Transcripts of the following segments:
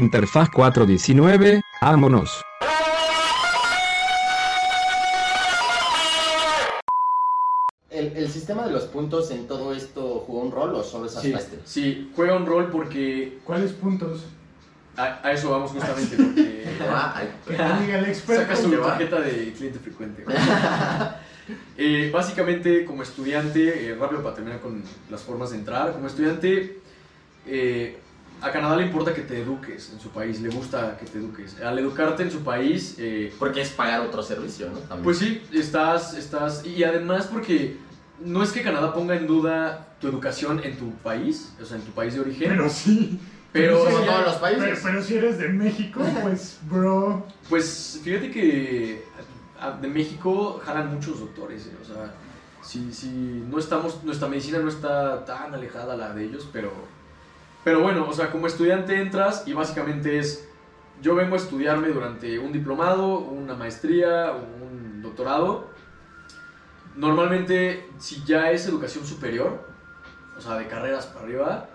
Interfaz 419, vámonos. ¿El, el sistema de los puntos en todo esto jugó un rol o solo es Sí, este? sí, juega un rol porque ¿Cuáles puntos? a, a eso vamos justamente porque Ah, ay, Que te diga el experto. saca su ¿Qué va? tarjeta de cliente frecuente. Eh, básicamente, como estudiante, eh, rápido para terminar con las formas de entrar, como estudiante, eh, a Canadá le importa que te eduques en su país, le gusta que te eduques. Al educarte en su país, eh, Porque es pagar otro servicio, ¿no? También. pues sí, estás, estás, y además porque no es que Canadá ponga en duda tu educación en tu país, o sea, en tu país de origen, Pero sí. pero, Como sí todos los países. Pero, pero si eres de México, pues, bro. Pues fíjate que a- de México jalan muchos doctores, eh, o sea, si, si no estamos, nuestra medicina no está tan alejada a la de ellos, pero, pero bueno, o sea, como estudiante entras y básicamente es, yo vengo a estudiarme durante un diplomado, una maestría, un doctorado. Normalmente, si ya es educación superior, o sea, de carreras para arriba,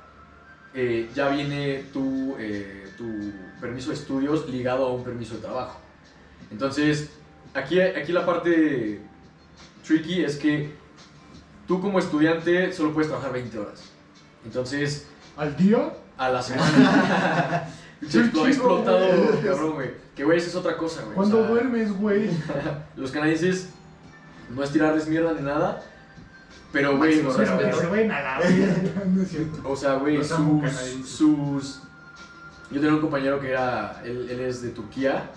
eh, ya viene tu, eh, tu permiso de estudios ligado a un permiso de trabajo. Entonces, aquí, aquí la parte tricky es que tú como estudiante solo puedes trabajar 20 horas. Entonces, ¿Al día? a la semana. Se explotado, cabrón, güey. Que, güey, esa es otra cosa, güey. o ¿Cuándo sea, duermes, güey? Los canadienses no es tirarles mierda ni nada, pero, güey, o. Se no es cierto. O sea, güey, amo, sus, sus... Yo tenía un compañero que era... Él, él es de Turquía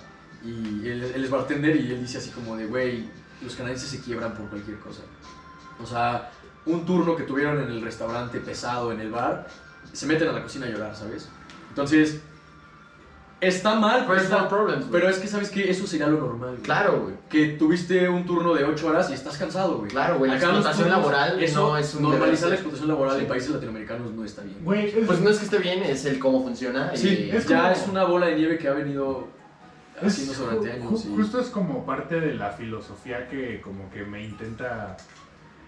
y él, él es bartender y él dice así como de, güey, los canadienses se quiebran por cualquier cosa. O sea, un turno que tuvieron en el restaurante pesado, en el bar, se meten a la cocina a llorar, ¿sabes? Entonces, está mal, pero, está- problems, pero es que, ¿sabes qué? Eso sería lo normal. güey. Claro, güey. Que tuviste un turno de 8 horas y estás cansado, güey. Claro, güey, la explotación turnos, laboral eso, no es un Normalizar la explotación laboral Sí. en países latinoamericanos no está bien. Güey, es, Pues no es que esté bien, es el cómo funciona. y- Sí, es ya como- es una bola de nieve que ha venido es durante años. ju- y- Justo es como parte de la filosofía que como que me intenta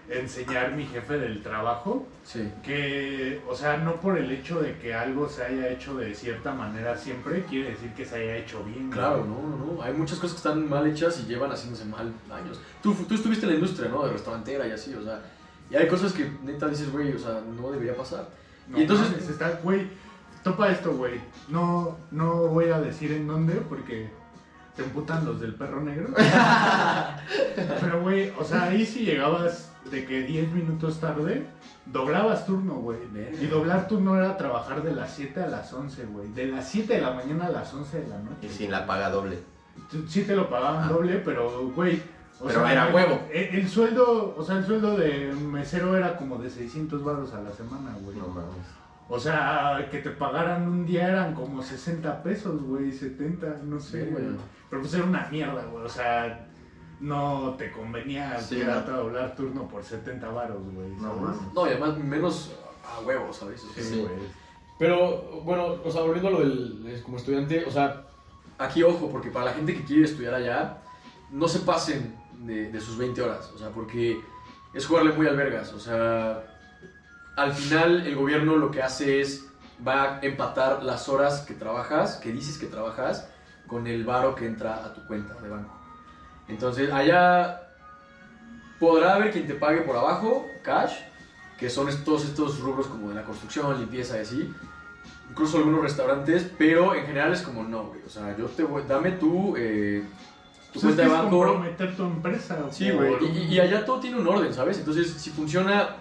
enseñar mi jefe del trabajo. Sí. Que, o sea, no por el hecho de que algo se haya hecho de cierta manera siempre, quiere decir que se haya hecho bien. Claro, no, no, no. Hay muchas cosas que están mal hechas y llevan haciéndose mal años. Tú, tú estuviste en la industria, ¿no? De restaurantera y así, o sea. Y hay cosas que neta dices, güey, o sea, no debería pasar. No Y entonces- mames, está, güey, topa esto, güey. No, no voy a decir en dónde porque se emputan los del perro negro. Pero, güey, o sea, ahí si llegabas de que 10 minutos tarde, doblabas turno, güey. Y doblar turno era trabajar de las 7 a las 11, güey. De las 7 de la mañana a las 11 de la Y noche. sin la paga doble. Sí te lo pagaban Ah. doble, pero, güey. Pero era huevo. El, el sueldo, o sea, el sueldo de mesero era como de 600 baros a la semana, güey. No mames. O sea, que te pagaran un día eran como 60 pesos, güey, 70, no sé, güey. Pero pues era una mierda, güey. O sea, no te convenía Sí, quedarte a doblar turno por 70 varos, güey. No ¿sabes? mames. No, y además menos a huevos, ¿sabes? O sea, Sí, Sí. güey. Pero, bueno, o sea, volviendo a lo del como estudiante, o sea, aquí ojo, porque para la gente que quiere estudiar allá, no se pasen de, de sus 20 horas, o sea, porque es jugarle muy albergas, o sea, al final el gobierno lo que hace es, va a empatar las horas que trabajas, que dices que trabajas, con el varo que entra a tu cuenta de banco. Entonces, allá podrá haber quien te pague por abajo, cash, que son todos estos rubros como de la construcción, limpieza y así. Incluso algunos restaurantes, pero en general es como no, güey. O sea, yo te voy, dame tu, eh, tu Pues es cuenta de banco. comprometer tu empresa. Sí, güey. Y, y- allá todo tiene un orden, ¿sabes? Entonces, si funciona.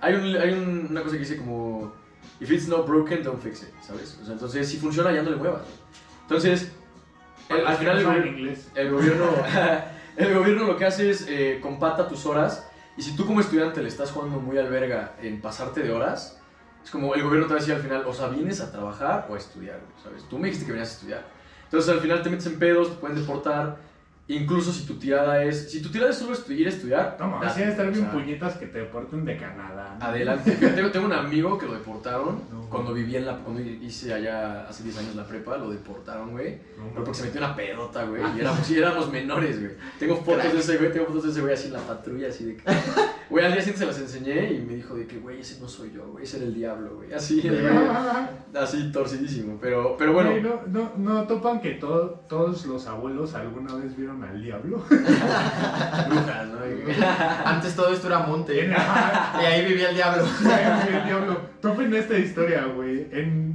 Hay, un, hay un- una cosa que dice como. If it's not broken, don't fix it, ¿sabes? O sea, entonces, si funciona, ya no le muevas. Entonces, el- Para al los que final. el gobi- inglés. el gobierno, el gobierno lo que hace es eh, compata tus horas y si tú como estudiante le estás jugando muy al verga en pasarte de horas, es como el gobierno te va a decir al final, o sea, vienes a trabajar o a estudiar, ¿sabes? Tú me dijiste que venías a estudiar. Entonces al final te metes en pedos, te pueden deportar Incluso si tu tirada es. Si tu tirada es solo estu- ir a estudiar. No, mames, date, sí, estar o bien sea, puñetas que te deporten de Canadá. ¿no? Adelante. Tengo, tengo un amigo que lo deportaron No. cuando vivía en la. Cuando hice allá hace 10 años la prepa, lo deportaron, güey. No, Pero porque se metió una pedota, güey. Ah. Y éramos, sí, éramos menores, güey. Tengo fotos de ese güey, tengo fotos de ese güey así en la patrulla, así de que. Güey, al día siguiente se las enseñé y me dijo de que, güey, ese no soy yo, güey, ese era el diablo, güey. Así, güey, así torcidísimo. Pero, pero bueno. No, no, no topan que to- todos los abuelos alguna vez vieron al diablo. Brujas, ¿no? Antes todo esto era monte. Y ahí vivía el diablo. Güey, el diablo. Topen esta historia, güey. En,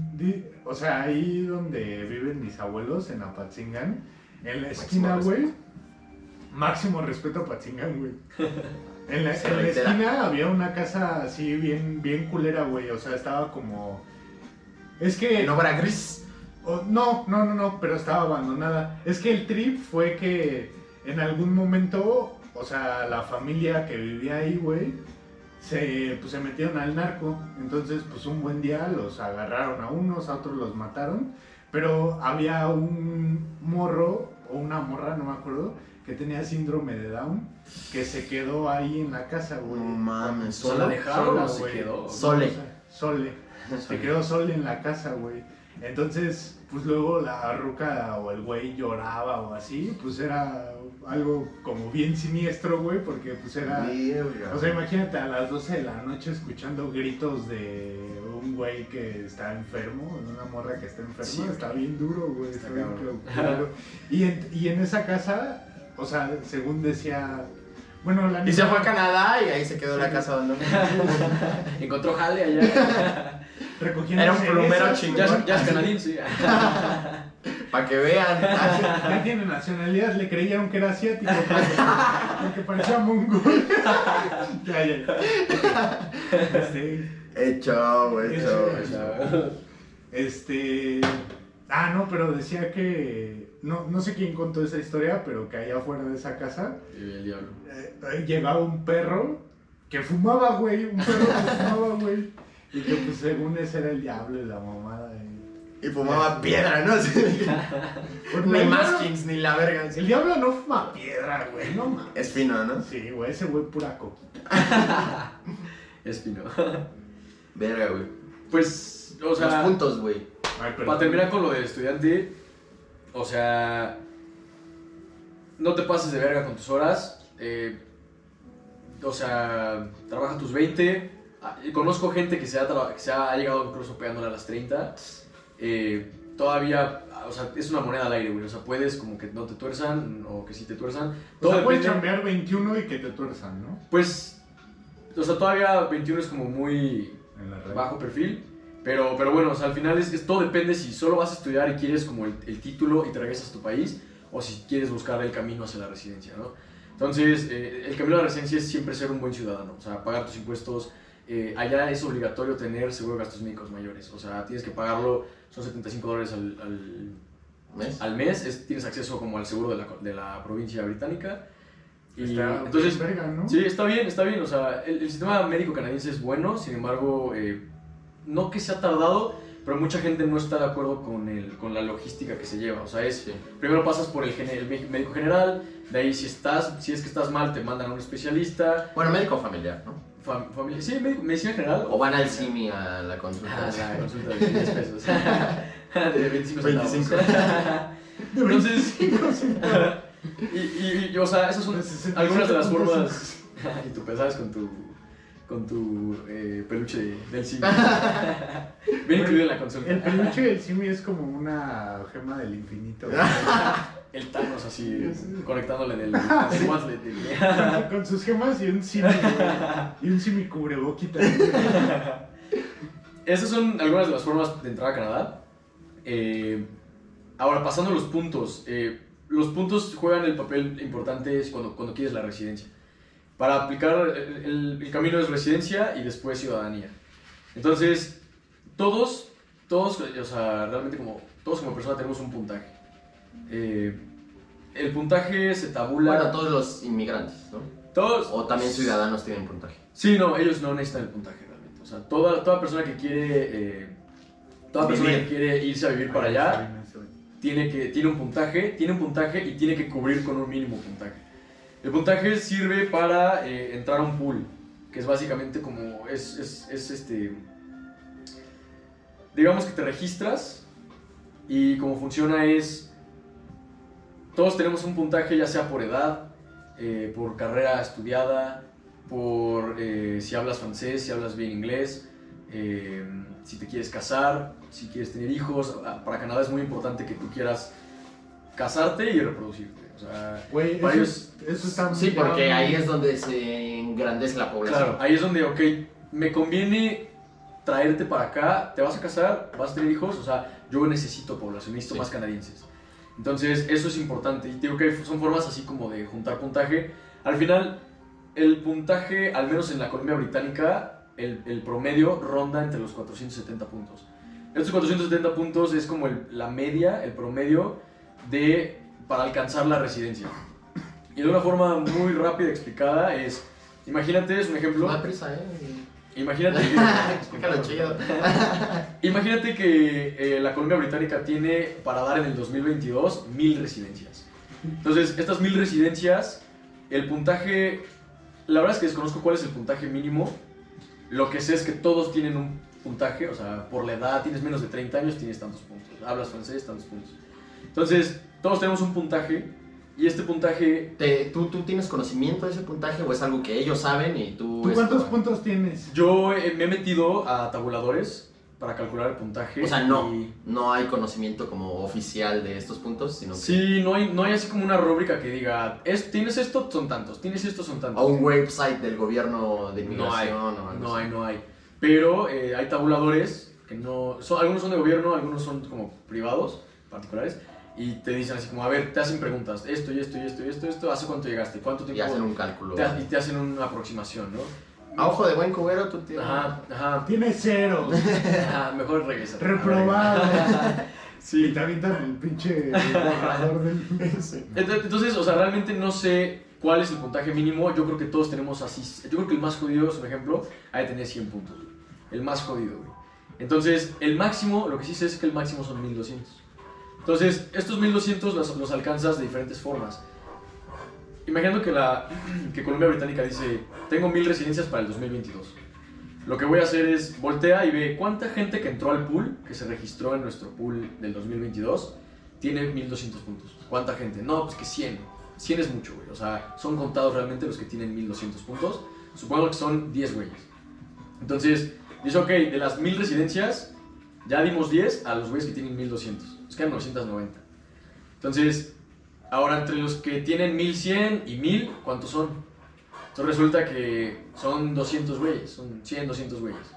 o sea, ahí donde viven mis abuelos, en Apatzingán, en la esquina, güey. Máximo respeto a Apatzingán, güey. En la, en esquina había una casa así bien, bien culera, güey. O sea, estaba como. Es que. En obra gris. No, no, no, no, pero estaba abandonada. Es que el trip fue que en algún momento, o sea, la familia que vivía ahí, güey, se, pues, se metieron al narco. Entonces, pues un buen día los agarraron a unos, a otros los mataron. Pero había un morro, o una morra, no me acuerdo, que tenía síndrome de Down, que se quedó ahí en la casa, güey. No mames, ¿Solo solo. la dejaron sola, o se quedó? Sole. Sole. Se quedó Sole en la casa, güey. Entonces, pues luego la ruca o el güey lloraba o así, pues era algo como bien siniestro, güey, porque pues era... O sea, imagínate a las 12 de la noche escuchando gritos de un güey que está enfermo, de una morra que está enferma, Sí, está bien duro, güey. Está Está bien y, en, y en esa casa, o sea, según decía... Bueno, la Y se fue a Canadá y ahí se quedó Sí. la casa abandonada. Encontró jale allá. recogiendo Era un plomero cerezas, chingón. Ya, ya es canadiense. Para que vean. Ya tiene nacionalidad, le creyeron que era asiático porque, parecía mongol. ya, ya, ya. Este, Hecho, hecho. Este. Ah, no, pero decía que. No, no sé quién contó esa historia, pero que allá afuera de esa casa Y el diablo. eh, llegaba un perro que fumaba, güey. Un perro que fumaba, güey. Y que pues según ese era el diablo y la mamada. y- Y fumaba piedra, ¿no? Porque Ni maskings, ni la verga. El diablo no fuma piedra, güey. No mames. Es fino, ¿no? Sí, güey, ese güey pura coquita. Espino. Verga, güey. Pues, o Los sea, puntos, güey. Para terminar con lo del estudiante, o sea, no te pases de verga con tus horas. eh, o sea, trabaja tus 20. Ah, Conozco gente que se ha, traba- que se ha llegado incluso pegándole a las 30. eh, todavía, o sea, es una moneda al aire, güey. O sea, puedes como que no te tuerzan o que sí te tuerzan. O sea, puedes chambear 21 y que te tuerzan, ¿no? Pues, o sea, todavía 21 es como muy bajo perfil. Pero, pero bueno, o sea, al final es, es- todo depende si solo vas a estudiar y quieres como el, el título y te regresas a tu país o si quieres buscar el camino hacia la residencia, ¿no? Entonces, eh, el camino a la residencia es siempre ser un buen ciudadano, o sea, pagar tus impuestos. Eh, allá es obligatorio tener seguro de gastos médicos mayores, o sea, tienes que pagarlo, son 75 dólares al, al, ¿Ves? al mes, es- tienes acceso como al seguro de la, de la provincia británica. Y Está entonces, verga, ¿no? Sí, está bien, está bien. O sea, el, el sistema médico canadiense es bueno, sin embargo, eh, no que se ha tardado, pero mucha gente no está de acuerdo con, el, con la logística que se lleva. O sea, es, Sí. primero pasas por el, el mé- médico general, de ahí si, estás, si es que estás mal te mandan a un especialista, Bueno, médico familiar, ¿no? Fam- familia, sí, medicina general. O van al CIMI a la consulta. Ah, la consulta de 10 pesos. de 25 centavos. 25. De Entonces, 25 centavos. y, y, y, o sea, esas son De 67 algunas de las formas. y tú pensabas con tu, con tu eh, peluche de- del cine. Bien incluido en la consulta. El peluche del Simi es como una gema del infinito. El Thanos así, conectándole del, del con, con sus gemas y un Simi. Y un Simi cubreboquita. Esas son algunas de las formas de entrar a Canadá. Eh, ahora, pasando a los puntos. eh, los puntos juegan el papel importante cuando, cuando quieres la residencia. Para aplicar, el, el- el camino es residencia y después ciudadanía. Entonces, todos, todos, o sea, realmente como, todos como persona tenemos un puntaje. Eh, el puntaje se tabula... Bueno, todos los inmigrantes, ¿no? todos, O también ciudadanos tienen puntaje. Sí, no, ellos no necesitan el puntaje realmente. O sea, toda, toda persona que quiere. eh, toda persona que quiere irse a vivir para allá tiene, que, tiene un puntaje, tiene un puntaje y tiene que cubrir con un mínimo puntaje. El puntaje sirve para eh, entrar a un pool, que es básicamente como, es, es, es este, digamos que te registras y como funciona es, todos tenemos un puntaje ya sea por edad, eh, por carrera estudiada, por eh, si hablas francés, si hablas bien inglés, si te quieres casar, si quieres tener hijos. Ah, Para Canadá es muy importante que tú quieras casarte y reproducirte. O sea, Güey, eso, eso está Sí, porque ahí es donde se engrandece la población. Claro, ahí es donde, ok, me conviene traerte para acá, te vas a casar, vas a tener hijos, o sea, yo necesito población, necesito Sí. más canadienses. Entonces, eso es importante. Y digo que son formas así como de juntar puntaje. Al final, el puntaje, al menos en la Colombia Británica, el, el promedio ronda entre los 470 puntos. Estos 470 puntos es como el- la media, el promedio de para alcanzar la residencia. Y de una forma muy rápida explicada es, imagínate, es un ejemplo, No prisa, ¿eh? imagínate Explícalo chido. Imagínate que eh, la Colombia Británica tiene para dar en el 2022 mil residencias. Entonces, estas mil residencias, el puntaje, la verdad es que desconozco cuál es el puntaje mínimo. Lo que sé es que todos tienen un puntaje, o sea, por la edad, tienes menos de 30 años, tienes tantos puntos. Hablas francés, tantos puntos. Entonces, todos tenemos un puntaje y este puntaje, Te- ¿tú, ¿Tú tienes conocimiento de ese puntaje o es algo que ellos saben y tú... ¿Tú cuántos como- puntos tienes? yo eh, me he metido a tabuladores para calcular el puntaje. O sea, no, y- no hay conocimiento como oficial de estos puntos, sino que... Sí, no hay, no hay así como una rúbrica que diga, es, tienes esto, son tantos, tienes esto, son tantos. O un website del gobierno de No hay, inmigración o algo no así. hay, no hay. Pero eh, hay tabuladores que no, son, algunos son de gobierno, algunos son como privados, particulares, y te dicen así como, a ver, te hacen preguntas, esto y esto y esto y esto, esto, ¿hace cuánto llegaste? ¿Cuánto Y tiempo? hacen un cálculo. te, y te hacen una aproximación, ¿no? A ojo de buen cubero, tú tienes... Ajá, ajá, Tienes cero. ajá, mejor regresa. Reprobado. Y Sí. te avientan el pinche borrador del Entonces, o sea, realmente no sé cuál es el puntaje mínimo. Yo creo que todos tenemos así. Yo creo que el más jodido, por ejemplo, ha de tener 100 puntos. El más jodido, güey. Entonces, el máximo, lo que sí sé es que el máximo son 1200. Entonces, estos 1200 los, los alcanzas de diferentes formas. Imaginando que, la, que Colombia Británica dice: Tengo 1000 residencias para el 2022. Lo que voy a hacer es voltea y ve cuánta gente que entró al pool, que se registró en nuestro pool del 2022, tiene 1200 puntos. ¿Cuánta gente? No, pues que 100. 100 es mucho, güey. O sea, son contados realmente los que tienen 1200 puntos. Supongo que son 10 güeyes. Entonces, dice, ok, de las 1000 residencias, ya dimos 10 a los güeyes que tienen 1200. Nos quedan 990. Entonces, ahora entre los que tienen 1100 y 1000, ¿cuántos son? Entonces resulta que son 200 güeyes, son 100, 200 güeyes.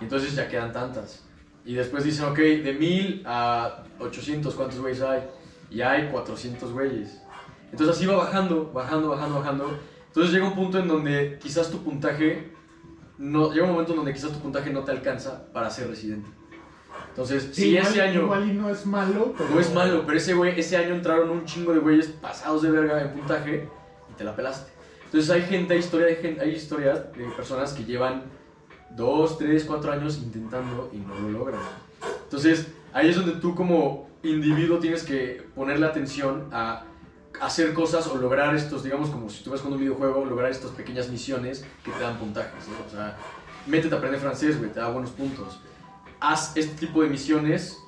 Y entonces ya quedan tantas. Y después dicen, ok, de 1000 a 800, ¿cuántos güeyes hay? Y hay 400 güeyes. Entonces así va bajando, bajando, bajando, bajando. Entonces llega un punto en donde quizás tu puntaje, no, llega un momento en donde quizás tu puntaje no te alcanza para ser residente. Entonces, Sí, si igual, ese año... Igual y no es malo, pero. No es malo, pero ese güey, ese año entraron un chingo de güeyes pasados de verga en puntaje y te la pelaste. Entonces hay gente, hay historia gente, hay historias de personas que llevan 2, 3, 4 años intentando y no lo logran. Entonces ahí es donde tú como individuo tienes que ponerle atención a hacer cosas o lograr estos, digamos, como si estuvieras jugando un videojuego, lograr estas pequeñas misiones que te dan puntajes. ¿no? O sea, métete a aprender francés, güey, te da buenos puntos. Haz este tipo de misiones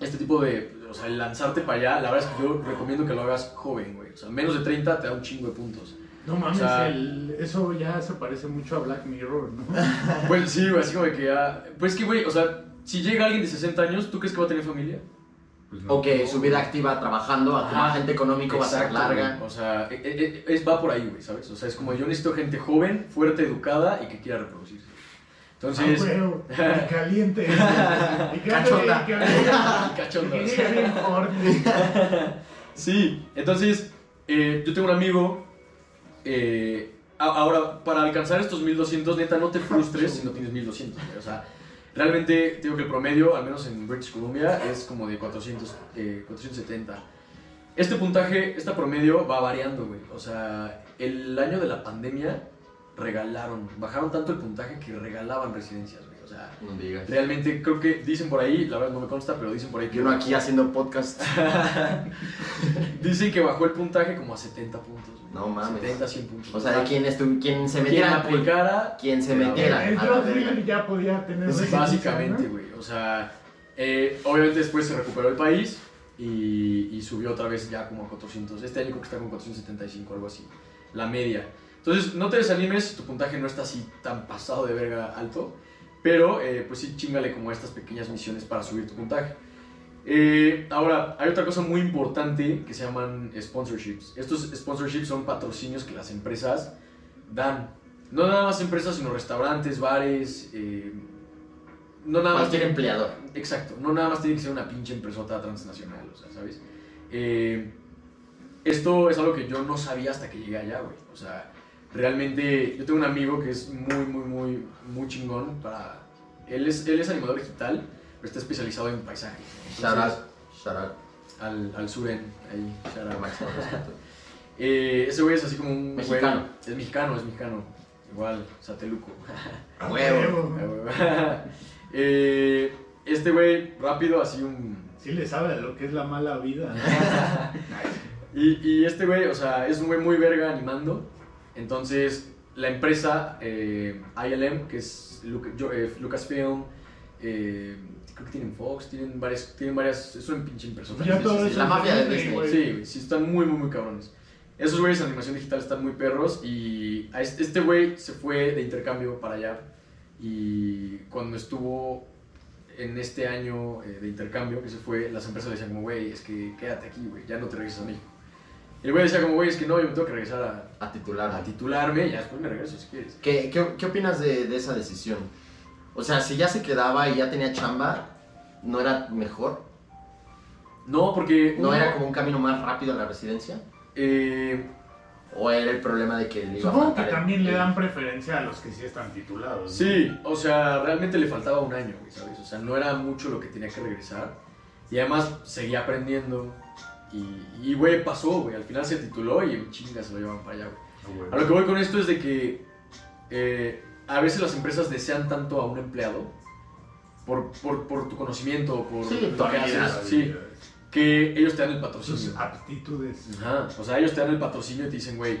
este tipo de, o sea, el lanzarte para allá, la verdad es que yo recomiendo que lo hagas joven, güey. O sea, menos de 30 te da un chingo de puntos. No mames, O sea- el- eso ya se parece mucho a Black Mirror, ¿no? Pues sí, güey, así como de que ya... Pues es que, güey, o sea, si llega alguien de 60 años, ¿tú crees que va a tener familia? Pues no. O que su vida activa trabajando, Ajá. agente económico va a ser Exacto, larga. güey. O sea, e- e- e- es, va por ahí, güey, ¿sabes? O sea, es como yo necesito gente joven, fuerte, educada y que quiera reproducirse. Entonces... Ah, caliente. y Cachonda. Sí, entonces eh, yo tengo un amigo. eh, ahora, para alcanzar estos 1200, neta, no te frustres si no tienes 1200. güey, O sea, realmente te digo que el promedio, al menos en British Columbia, es como de 400, eh, 470. Este puntaje, este promedio va variando, güey. O sea, el año de la pandemia regalaron, bajaron tanto el puntaje que regalaban residencias, güey. O sea, No digas. realmente creo que dicen por ahí, la verdad no me consta, pero dicen por ahí que uno aquí haciendo podcast. Dicen que bajó el puntaje como a 70 puntos. güey. No mames. 70, 100 puntos. O sea, de quien, estu- quien se quien metiera. aplicara, Quien se metiera. El ya podía tener Pues básicamente, ¿no? güey. O sea, eh, obviamente después se recuperó el país y, y subió otra vez ya como a 400. Este año creo que está con 475, algo así. La media. Entonces, no te desanimes tu puntaje no está así tan pasado de verga alto. Pero, eh, pues sí, chingale como estas pequeñas misiones para subir tu puntaje. Eh, ahora, hay otra cosa muy importante que se llaman sponsorships. Estos sponsorships son patrocinios que las empresas dan. No nada más empresas, sino restaurantes, bares. eh, no nada más. Cualquier empleador. Exacto, no nada más tiene que ser una pinche empresota transnacional, o sea, ¿sabes? Eh, esto es algo que yo no sabía hasta que llegué allá, güey. O sea, realmente yo tengo un amigo que es muy, muy, muy, muy chingón para... Él es, él es animador digital, pero está especializado en paisajes. ¿no? Entonces, Shout out. Al, al suren, ahí, shout out. Máximo respeto. Eh, ese güey es así como un... güey- Mexicano. es mexicano, es mexicano. Igual, sateluco. A huevo. Eh, este güey, rápido, así un... Sí le sabe a lo que es la mala vida. Y, y este güey, o sea, es un güey muy verga animando. Entonces, la empresa eh, ILM, que es yo- eh, Lucasfilm, eh, creo que tienen Fox, tienen varias, tienen varias, es una pinche empresa. Ya todo sí, eso la es mafia de Disney. Sí, güey, sí, están muy, muy, muy cabrones. Esos güeyes de animación digital están muy perros y a este este güey se fue de intercambio para allá y cuando estuvo en este año eh, de intercambio que se fue, las empresas le decían como, güey, es que quédate aquí, güey, ya no te regresas a México. Y el güey decía como, güey, es que no, yo me tengo que regresar a, A titular. a titularme y ya después me regreso si quieres. ¿Qué, qué, qué opinas de, de esa decisión? O sea, si ya se quedaba y ya tenía chamba, ¿no era mejor? No, porque... ¿No uno, era como un camino más rápido a la residencia? eh, ¿O era el problema de que le iba a Supongo que faltar el- también le el- dan preferencia a los que sí están titulados. ¿no? Sí, o sea, realmente le faltaba un año, güey, ¿sabes? O sea, no era mucho lo que tenía que regresar. Y además seguía aprendiendo. Y, y, güey, pasó, güey. Al final se tituló y en chinga se lo llevan para allá, güey. Ah, güey. A lo que voy con esto es de que eh, a veces las empresas desean tanto a un empleado por, por, por tu conocimiento, por Sí, lo tu que haces, sí, que ellos te dan el patrocinio. Sus aptitudes. Ajá, o sea, ellos te dan el patrocinio y te dicen, güey,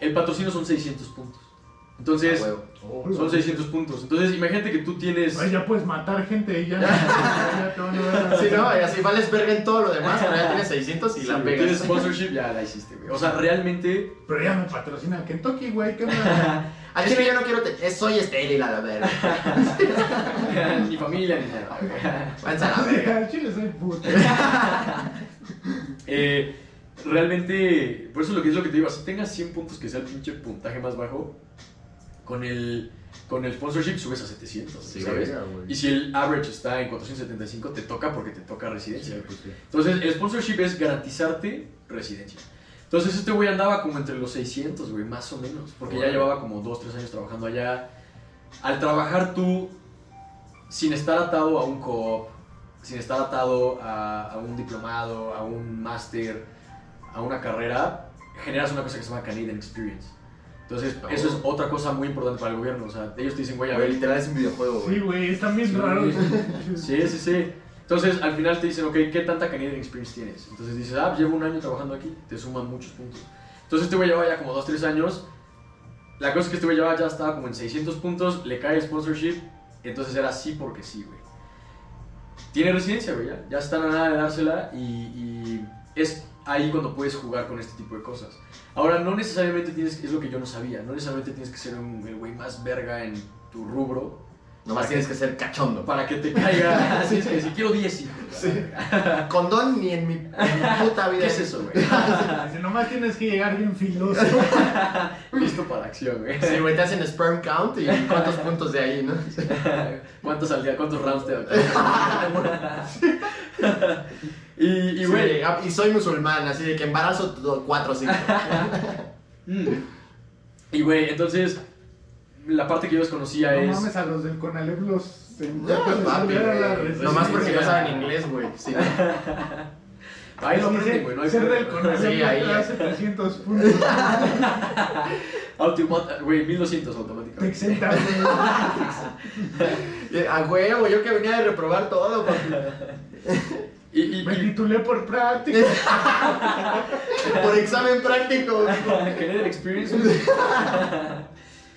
el patrocinio son 600 puntos. Entonces, A son 600 puntos. Entonces, imagínate que tú tienes... Ay, ya puedes matar gente y ya. Sí, no, y así vales verga en todo lo demás, pero ya tienes 600 y Sí, la pegas. tienes sponsorship, ya la hiciste, güey. O sea, realmente... Pero ya me patrocina Kentucky, güey. ¿Qué onda? Al chile yo no quiero. Te... es- Soy estéril a la verga. ni familia ni nada, la verga. Al chile soy puto. Eh, realmente, por eso lo que es lo que te digo, si tengas 100 puntos que sea el pinche puntaje más bajo, con el, con el sponsorship subes a 700, Sí, ¿sabes? Y si el average está en 475, te toca porque te toca residencia. pues sí. Entonces, el sponsorship es garantizarte residencia. Entonces, este güey andaba como entre los 600, güey, más o menos. Porque ya llevaba como 2, 3 años trabajando allá. Al trabajar tú, sin estar atado a un co-op, sin estar atado a, a un diplomado, a un máster, a una carrera, generas una cosa que se llama Canadian Experience. Entonces, Oh. eso es otra cosa muy importante para el gobierno. O sea, ellos te dicen, güey, a Güey, ver, literal es un videojuego, Sí, güey. güey, están bien Sí. raros. Sí, sí, sí. Entonces, al final te dicen, ok, ¿qué tanta Canadian Experience tienes? Entonces dices, ah, llevo un año trabajando aquí, te suman muchos puntos. Entonces este güey lleva ya como 2, 3 años. La cosa es que este güey lleva ya estaba como en 600 puntos, le cae el sponsorship, entonces era sí porque sí, güey. Tiene residencia, güey, ya, ya están a nada de dársela y, y es ahí cuando puedes jugar con este tipo de cosas. Ahora, no necesariamente tienes, es lo que yo no sabía, no necesariamente tienes que ser un, el güey más verga en tu rubro Nomás tienes que ser cachondo. para que te caiga. Así es que si quiero 10 hijos. Sí. Condón ni en mi, en mi puta vida. ¿Qué es eso, güey? Dice, nomás tienes que llegar bien filoso. Listo para la acción, güey. Sí, güey, te hacen sperm count y cuántos puntos de ahí, ¿no? ¿Cuántos al día? ¿Cuántos rounds te y, y, Sí, güey. ah, y soy musulmán, así de que embarazo 4 o 5. mm. Y, güey, entonces, la parte que yo desconocía No es. mames, a los del Conalep los... Papi, güey. Nomás porque no saben inglés, güey. Sí. Ahí lo aprenden, güey, no hay Ser del Conalep Sí, ahí te ya. 700 puntos. Güey, 1200 Te automáticamente. exenta, güey. Eh, A huevo, yo que venía de reprobar todo, papi. Y, y, Me titulé por práctica. Por examen práctico. Canadian Experience.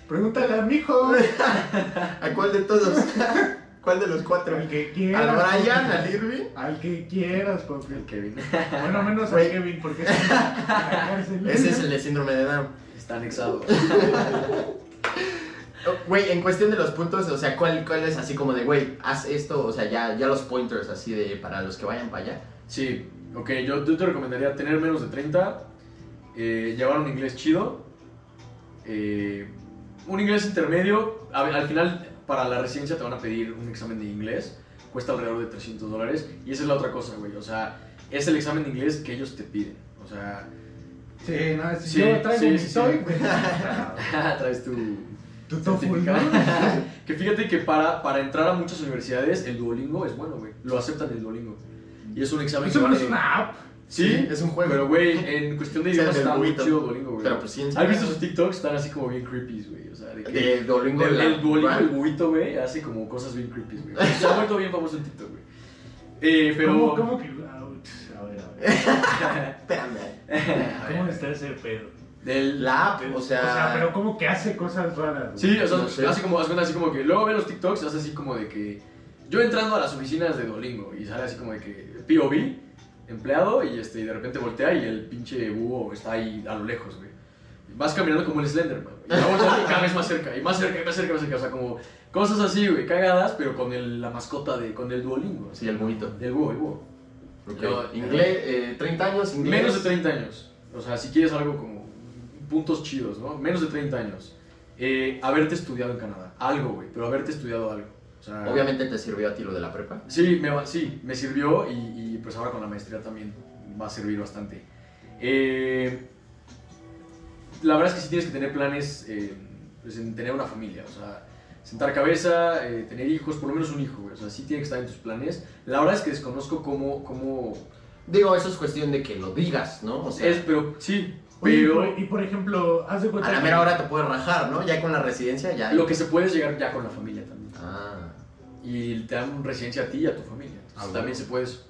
Pregúntale a mi hijo. ¿A cuál de todos? ¿Cuál de los cuatro? Al que ¿Al quieras. Brian? papi. ¿Al Irving? Al que quieras, papi. El Kevin. Bueno, menos a Güey. Kevin, porque. Ese es el de síndrome de Down. Está anexado. Oh, Güey, en cuestión de los puntos, o sea, ¿cuál, cuál es así como de, güey, haz esto, o sea, ya, ya los pointers así de para los que vayan para allá? Sí, ok, yo, yo te recomendaría tener menos de 30, eh, llevar un inglés chido, eh, un inglés intermedio, a al final para la residencia te van a pedir un examen de inglés, cuesta alrededor de 300 dólares, y esa es la otra cosa, güey, o sea, es el examen de inglés que ellos te piden, o sea, Sí, no, si Sí, yo traigo sí, mi sí, traes tu... Que fíjate que para, para entrar a muchas universidades el Duolingo es bueno, güey, lo aceptan el Duolingo, y es un examen Eso que no es vale- una app. Sí, es un juego. Pero, güey, en cuestión de idiomas está muy chido Duolingo, güey. Pero pues sí, en ¿Has visto sus TikToks? Están así como bien creepy, güey. O sea, de que. De Duolingo. el, la- el Duolingo, el buito, güey, hace como cosas bien creepy, güey. Se ha vuelto bien famoso en TikTok, güey. Eh, pero. ¿Cómo, cómo que.? A ver, a ver. Espérame. ¿Cómo está ese pedo? Del- La app, o O sea, sea... pero como que hace cosas raras. güey. Sí, o sea, No sé. así como, así como que luego ve los TikToks, hace así como de que. Yo entrando a las oficinas de Duolingo y sale así como de que POV, empleado, y, este, y de repente voltea y el pinche búho está ahí a lo lejos, güey. Vas caminando como el Slenderman, güey. Y va volteando y cada vez más cerca, y más cerca, y más cerca, y más cerca. O sea, como cosas así, güey, cagadas, pero con el, la mascota de, con el Duolingo. Sí, el buito. El búho, el búho. Ok. Yo- Inglés, eh, 30 años, inglés. Menos de 30 años. O sea, si quieres algo como puntos chidos, ¿no? Menos de 30 años. Eh, haberte estudiado en Canadá. Algo, güey, pero haberte estudiado algo. O sea, Obviamente te sirvió a ti lo de la prepa. Sí, me, sí, me sirvió y, y, pues ahora con la maestría también va a servir bastante. Eh, la verdad es que sí tienes que tener planes eh, pues, en tener una familia, o sea, sentar cabeza, eh, tener hijos, por lo menos un hijo, güey, o sea, sí tiene que estar en tus planes. La verdad es que desconozco cómo, cómo Digo, eso es cuestión de que lo digas, ¿no? O sea, es, pero sí, Oye, y pero por- y por ejemplo, haz de cuenta. a la que- mera hora te puedes rajar, ¿no? Ya con la residencia ya... lo que se puede es llegar ya con la familia también. Ah, Y te dan residencia a ti y a tu familia, entonces Ah, bueno. también se puede eso.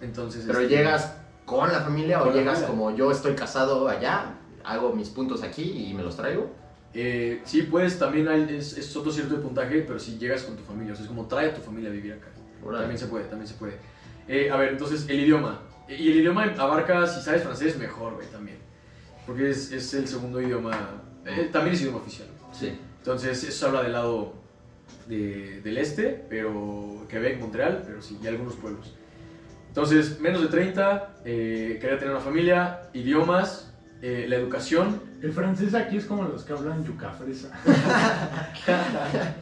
Entonces, pero este, llegas con la familia o Con la llegas familia. como yo estoy casado allá, hago mis puntos aquí y me los traigo. Eh, sí, puedes, también hay, es, es otro cierto de puntaje, pero si llegas con tu familia, o sea, es como trae a tu familia a vivir acá. También se puede, también se puede. Eh, a ver, entonces, el idioma. Y el idioma abarca, si sabes francés, mejor, güey, también. Porque es, es el segundo idioma, eh, también es idioma oficial. Sí. Entonces, eso habla del lado de- del este, pero Quebec, Montreal, pero sí, y algunos pueblos. Entonces, menos de 30, eh, querer tener una familia, idiomas, eh, la educación, El francés aquí es como los que hablan yuca fresa.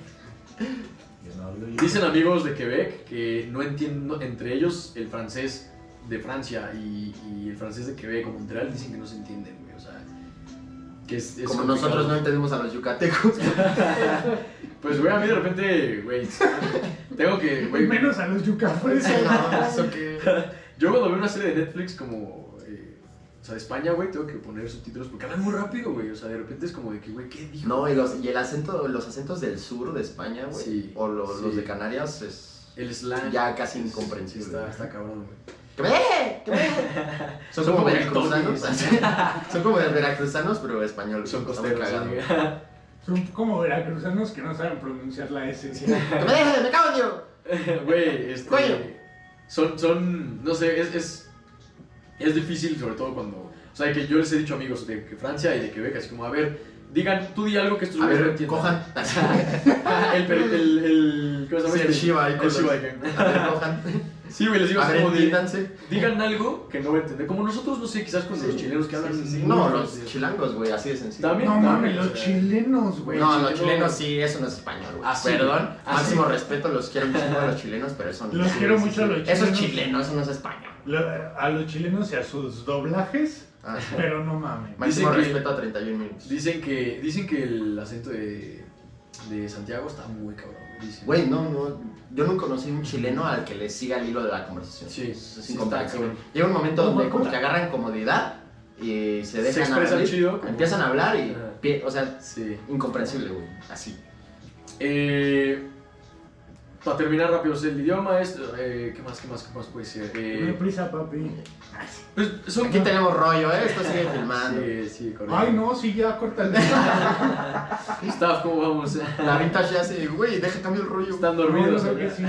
Dicen amigos de Quebec que no entiendo entre ellos el francés de Francia y, y el francés de Quebec o Montreal dicen que no se entienden, que es, es Como complicado. nosotros no entendemos a los yucatecos. Pues, güey, a mí de repente, güey, tengo que, güey, Menos a los yuca fresa. no, eso que... yo cuando veo una serie de Netflix como, eh, o sea, de España, güey, tengo que poner subtítulos porque hablan muy rápido, güey. O sea, de repente es como de que, güey, ¿qué dijo? No, y, los, y el acento, los acentos del sur de España, güey, Sí, o lo- sí. los de Canarias es El slang. ya casi es- incomprensible. Está, está cabrón, güey. ¡Que me! ¡Que me! Son Son como veracruzanos. Son como veracruzanos, pero españoles. Son costeros. Son como veracruzanos que no saben pronunciar la S. ¡Que me! ¡Me cago en Dios! Güey, este. Coño. Son, son, no sé, es, es, es difícil, sobre todo cuando. O sea, que yo les he dicho amigos de que Francia y de Quebec, así como, a ver, digan, tú di algo que estos güeyes no entiendan. cojan. el, per- el, el, ¿cómo se llama? Sí, el este? Shiva ahí con El los- Shiva, A ver, cojan. Sí, güey, les digo A así ver, como de, entiéndanse. digan algo que no voy a entender. Como nosotros, no sé, quizás con los chilenos que hablan sí, No, los chilangos, güey, así de sencillo. También. No mames, los chilenos, güey. No, los chileno- chilenos sí, eso no es español, güey. Ah. Perdón, Ah, máximo sí. respeto, los quiero chingo a los chilenos, pero eso no Los sí, quiero sí, mucho a los Eso es chilenos. chileno, eso no es español. A los chilenos y a sus doblajes, Ah, sí. pero no mames. Máximo Dicen que- respeto a 31 minutos. Dicen que, dicen que el acento de, de Santiago está muy cabrón. güey, dicen. Güey, no, no. Yo no conocí un chileno al que le siga el hilo de la conversación. Sí, es sí incomprensible. Llega un momento No, donde como que agarran comodidad y se Se dejan expresan hablar, chido, como- empiezan a hablar y o sea, Sí. incomprensible, güey. Así. Eh, para terminar rápido, el idioma es... eh, ¿Qué más, qué más, qué más puede ser? No hay Eh, prisa, papi. pues, son... Aquí tenemos rollo, ¿eh? Esto sigue filmando. Sí, sí, correcto. Ay, no, sí, ya, córtale. Staff, ¿cómo vamos? La vintage ya se, güey, deja cambio el rollo. Están No, dormidos. ¿no? que sí,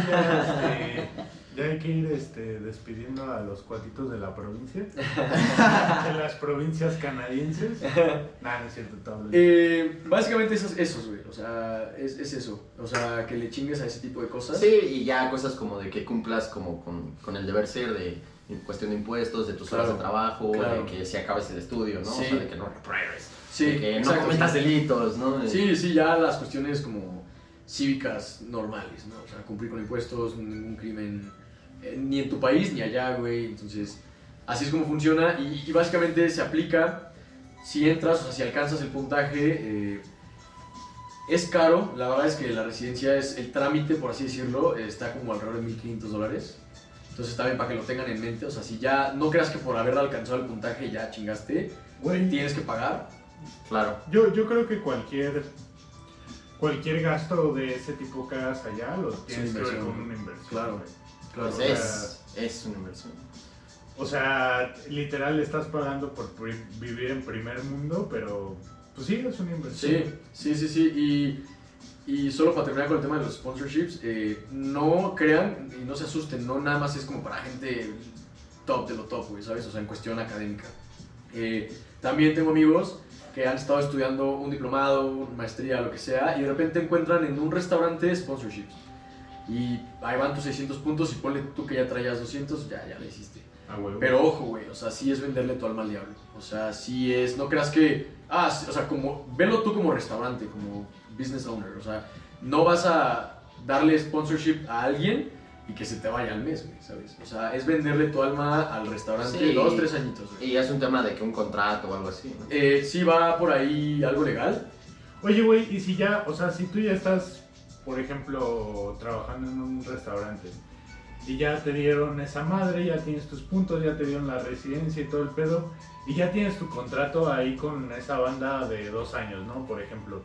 ya, hay que ir este, despidiendo a los cuatitos de la provincia. De las provincias canadienses. Nah, no es cierto, todo. Eh, básicamente esos, esos, güey. O sea, es, es eso. O sea, que le chingues a ese tipo de cosas. Sí, y ya cosas como de que cumplas como con, con el deber ser de en cuestión de impuestos, de tus Claro, horas de trabajo, claro. de que si acabas el estudio, ¿no? Sí. O sea, de que no repruebes, Sí, de que exacto, no cometas sí. delitos, ¿no? Sí, sí, ya las cuestiones como cívicas normales, ¿no? O sea, cumplir con impuestos, ningún crimen, eh, ni en tu país ni allá, güey. Entonces, así es como funciona y, y básicamente se aplica si entras, o sea, si alcanzas el puntaje. eh, es caro, la verdad es que la residencia es el trámite, por así decirlo, está como alrededor de 1.500 dólares. Entonces está bien para que lo tengan en mente, o sea, si ya no creas que por haber alcanzado el puntaje ya chingaste, Güey, tienes que pagar. Claro. yo, yo creo que cualquier cualquier gasto de ese tipo que hagas allá lo tienes que ver como una inversión. Claro. güey. Claro, Pues o sea, es, es una inversión. O sea, literal estás pagando por vivir en primer mundo, pero pues sí, es una inversión. Sí, sí, sí, sí. Y, y solo para terminar con el tema de los sponsorships, eh, no crean y no se asusten, no nada más es como para gente top de lo top, güey, ¿sabes? O sea, en cuestión académica. Eh, también tengo amigos que han estado estudiando un diplomado, una maestría, lo que sea, y de repente encuentran en un restaurante sponsorships. Y ahí van tus 600 puntos y ponle tú que ya traías 200, ya, ya le hiciste. A huevo. Pero ojo, güey, o sea, sí es venderle tu alma al diablo. O sea, sí es, no creas que, ah, sí, o sea, como, velo tú como restaurante, como business owner, o sea, no vas a darle sponsorship a alguien y que se te vaya al mes, güey, ¿sabes? O sea, es venderle tu alma al restaurante Sí. dos, tres añitos, güey. Y es un tema de que un contrato o algo así, ¿no? Eh, sí va por ahí algo legal, Oye, güey, y si ya, o sea, si tú ya estás, por ejemplo, trabajando en un restaurante y ya te dieron esa madre, ya tienes tus puntos, ya te dieron la residencia y todo el pedo, y ya tienes tu contrato ahí con esa banda de dos años, ¿no? Por ejemplo.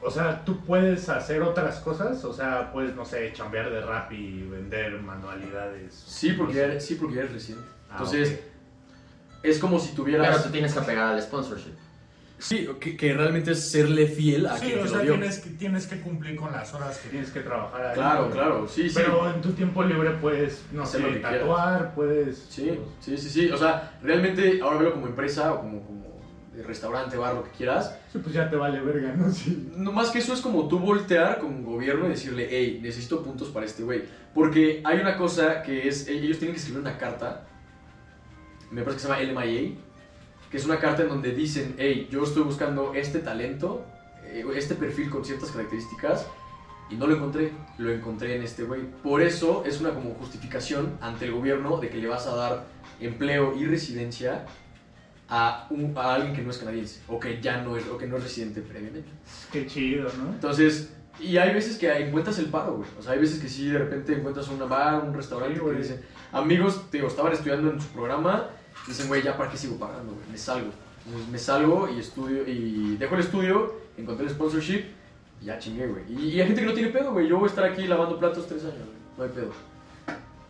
O sea, tú puedes hacer otras cosas, o sea, puedes, no sé, chambear de rap y vender manualidades. sí, porque ya sí, porque ya eres residente. Ah, Entonces, ok. es como si tuvieras... Pero tú tienes que pegar al sponsorship. Sí, que, que realmente es serle fiel a Sí, quien o te sea, lo dio. tienes que, tienes que cumplir con las horas que tienes que trabajar ahí. Claro, claro, sí, sí. Pero en tu tiempo libre puedes, no sé, lo que quieras. tatuar, puedes... Sí, sí, sí, sí. O sea, realmente ahora velo como empresa o como, como restaurante, bar, lo que quieras. Sí, pues ya te vale verga, ¿no? Sí. No más que eso es como tú voltear con gobierno y decirle, hey, necesito puntos para este güey. Porque hay una cosa que es, ellos tienen que escribir una carta, me parece que se llama LMIA, que es una carta en donde dicen, hey, yo estoy buscando este talento, eh, este perfil con ciertas características, y no lo encontré, lo encontré en este güey. Por eso es una como justificación ante el gobierno de que le vas a dar empleo y residencia a, un, a alguien que no es canadiense, o que ya no es, o que no es residente previamente. Qué chido, ¿no? Entonces, y hay veces que encuentras el paro, güey. O sea, hay veces que sí, de repente encuentras una bar, un restaurante Sí, güey. dicen, amigos, te digo, estaban estudiando en su programa, dicen, güey, ya para qué sigo pagando, güey, me salgo. Entonces, me salgo y estudio, y dejo el estudio, encontré el sponsorship, y ya chingué, güey. Y, y hay gente que no tiene pedo, güey. Yo voy a estar aquí lavando platos tres años, güey. No hay pedo.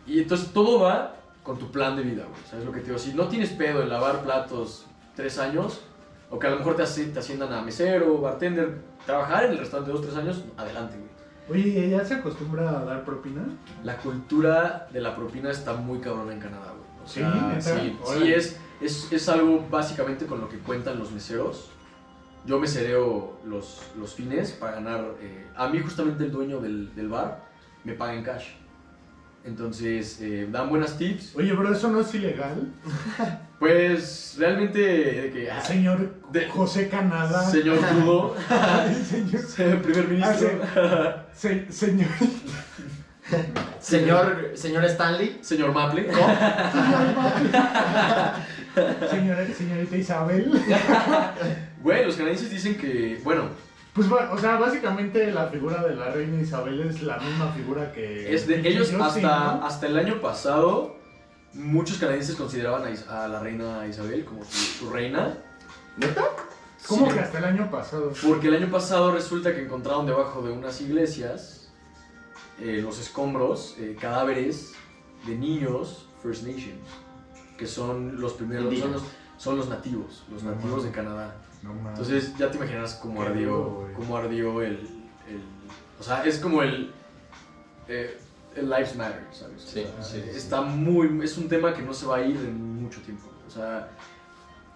Y entonces todo va con tu plan de vida, güey. ¿Sabes lo que te digo? Si no tienes pedo en lavar platos tres años, o que a lo mejor te, te asciendan a mesero, bartender, trabajar en el restaurante dos, tres años, adelante, güey. Oye, ¿ya se acostumbra a dar propina? La cultura de la propina está muy cabrona en Canadá, güey. O Sí, sea, sí, sí, es, es, es algo básicamente con lo que cuentan los meseros. Yo mesereo los, los fines para ganar. eh, a mí, justamente el dueño del, del bar me paga en cash. Entonces, eh, dan buenas tips. Oye, bro, ¿eso no es ilegal? Pues realmente, de que, ah, Señor de- José Canadá. señor Trudeau, señor, primer ministro, se- señor, Señor, señor Stanley, señor Maple. señora, señorita Isabel. Güey, los canadienses dicen que, bueno, Pues, bueno, o sea, básicamente la figura de la reina Isabel es la misma figura que... Es de, que ellos hasta, sí, ¿no? hasta el año pasado, muchos canadienses consideraban a la reina Isabel como su, su reina. ¿neta? ¿Cómo Sí. que hasta el año pasado? Porque el año pasado resulta que encontraron debajo de unas iglesias, eh, los escombros, eh, cadáveres de niños First Nations, que son los primeros, son los, son los nativos, los No nativos de mames. Canadá. No. Entonces ya te imaginas cómo Qué ardió, duro, cómo ardió el, el- O sea, es como el... eh, el Lives Matter, ¿sabes? Sí, O sea, sí, sí. Está muy... Es un tema que no se va a ir en mucho tiempo. O sea,